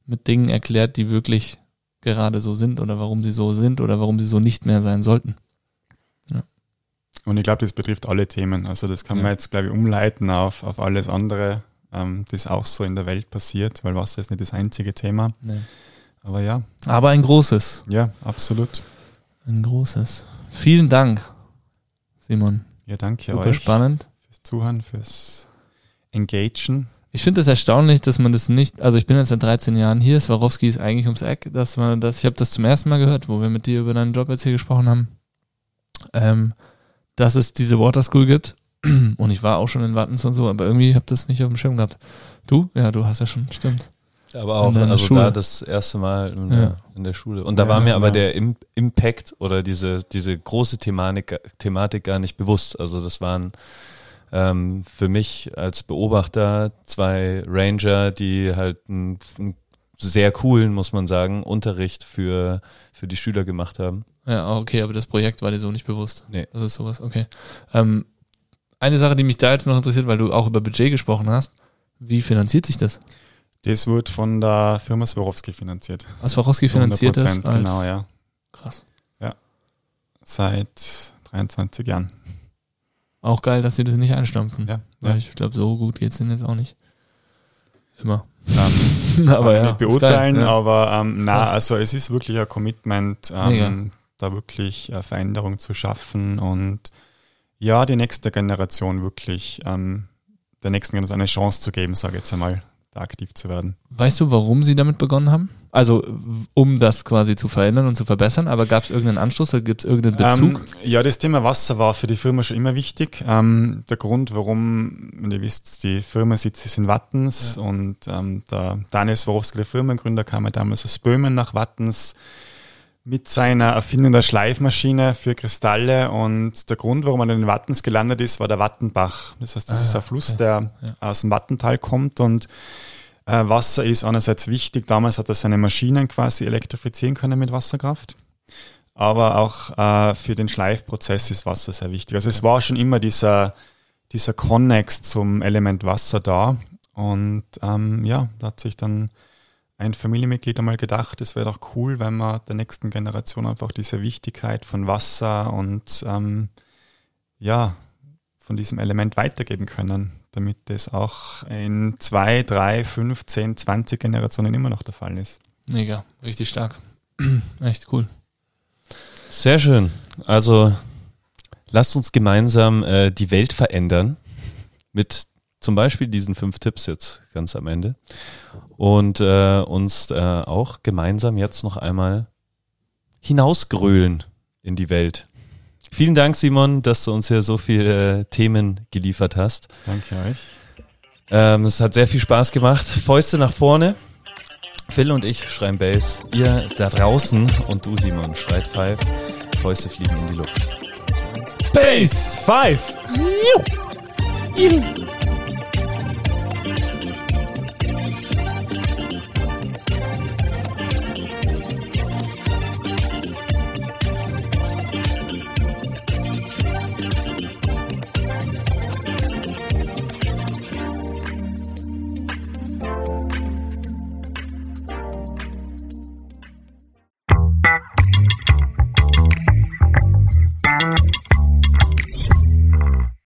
mit Dingen erklärt, die wirklich gerade so sind oder warum sie so sind oder warum sie so nicht mehr sein sollten. Und ich glaube, das betrifft alle Themen. Also das kann Ja. man jetzt, glaube ich, umleiten auf, auf alles andere, ähm, das auch so in der Welt passiert, weil Wasser ist nicht das einzige Thema. Aber ja, Aber ein großes, ja, absolut. ein großes. Vielen Dank, Simon. Ja, danke Super euch spannend. fürs Zuhören, fürs Engagen. Ich finde es erstaunlich, dass man das nicht, also ich bin jetzt seit 13 Jahren hier, Swarovski ist eigentlich ums Eck, dass man das, ich habe das zum ersten Mal gehört, wo wir mit dir über deinen Job jetzt hier gesprochen haben, ähm, dass es diese Water School gibt. Und ich war auch schon in Wattens und so, aber irgendwie habe das nicht auf dem Schirm gehabt. Du? Ja, du hast ja schon, stimmt. Aber auch also Schule. da das erste Mal in, Ja. der, in der Schule. Und da Ja, war mir aber ja. der Im Impact oder diese, diese große Thematik, Thematik gar nicht bewusst. Also das waren ähm, für mich als Beobachter zwei Ranger, die halt einen, einen sehr coolen, muss man sagen, Unterricht für, für die Schüler gemacht haben. Ja, okay, aber das Projekt war dir so nicht bewusst. Nee. Das ist sowas, okay. Ähm, eine Sache, die mich da jetzt noch interessiert, weil du auch über Budget gesprochen hast, wie finanziert sich das? Das wird von der Firma Swarovski finanziert. Was Swarovski finanziert ist? 100%, genau, ja. Krass. Seit 23 Jahren. Auch geil, dass sie das nicht einstampfen. Ja, Ja, ja. ich glaube, so gut geht's denen jetzt auch nicht. Immer. Ähm, aber ja, nicht beurteilen, geil, ja. aber ähm, na, also es ist wirklich ein Commitment, ähm, da wirklich äh, Veränderung zu schaffen und ja, die nächste Generation wirklich, ähm, der nächsten Generation eine Chance zu geben, sage ich jetzt einmal, da aktiv zu werden. Weißt du, warum sie damit begonnen haben? Also, um das quasi zu verändern und zu verbessern, aber gab es irgendeinen Anstoß oder gibt es irgendeinen Bezug? Ähm, ja, das Thema Wasser war für die Firma schon immer wichtig. Ähm, der Grund, warum, und ihr wisst, die Firma sitzt ist in Wattens Ja. und ähm, der Daniel Swarovski, der Firmengründer, kam ja damals aus Böhmen nach Wattens mit seiner Erfindung der Schleifmaschine für Kristalle und der Grund, warum er in Wattens gelandet ist, war der Wattenbach. Das heißt, das Ah, ist ein Fluss, okay. der Ja. aus dem Wattental kommt und äh, Wasser ist einerseits wichtig. Damals hat er seine Maschinen quasi elektrifizieren können mit Wasserkraft. aber auch äh, für den Schleifprozess ist Wasser sehr wichtig. Also es war schon immer dieser, dieser Connex zum Element Wasser da. Und ähm, ja, da hat sich dann ein Familienmitglied einmal gedacht, es wäre doch cool, wenn wir der nächsten Generation einfach diese Wichtigkeit von Wasser und ähm, ja, von diesem Element weitergeben können, damit das auch in zwei, drei, fünf, zehn, zwanzig Generationen immer noch der Fall ist. Mega, richtig stark. Echt cool. Sehr schön. Also lasst uns gemeinsam äh, die Welt verändern mit zum Beispiel diesen fünf Tipps jetzt ganz am Ende und äh, uns äh, auch gemeinsam jetzt noch einmal hinausgrölen in die Welt. Vielen Dank, Simon, dass du uns hier so viele Themen geliefert hast. Danke euch. Ähm, es hat sehr viel Spaß gemacht. Fäuste nach vorne. Phil und ich schreien Bass. Ihr da draußen und du, Simon, schreit Five. Fäuste fliegen in die Luft. Bass! Five! Juhu. Juhu.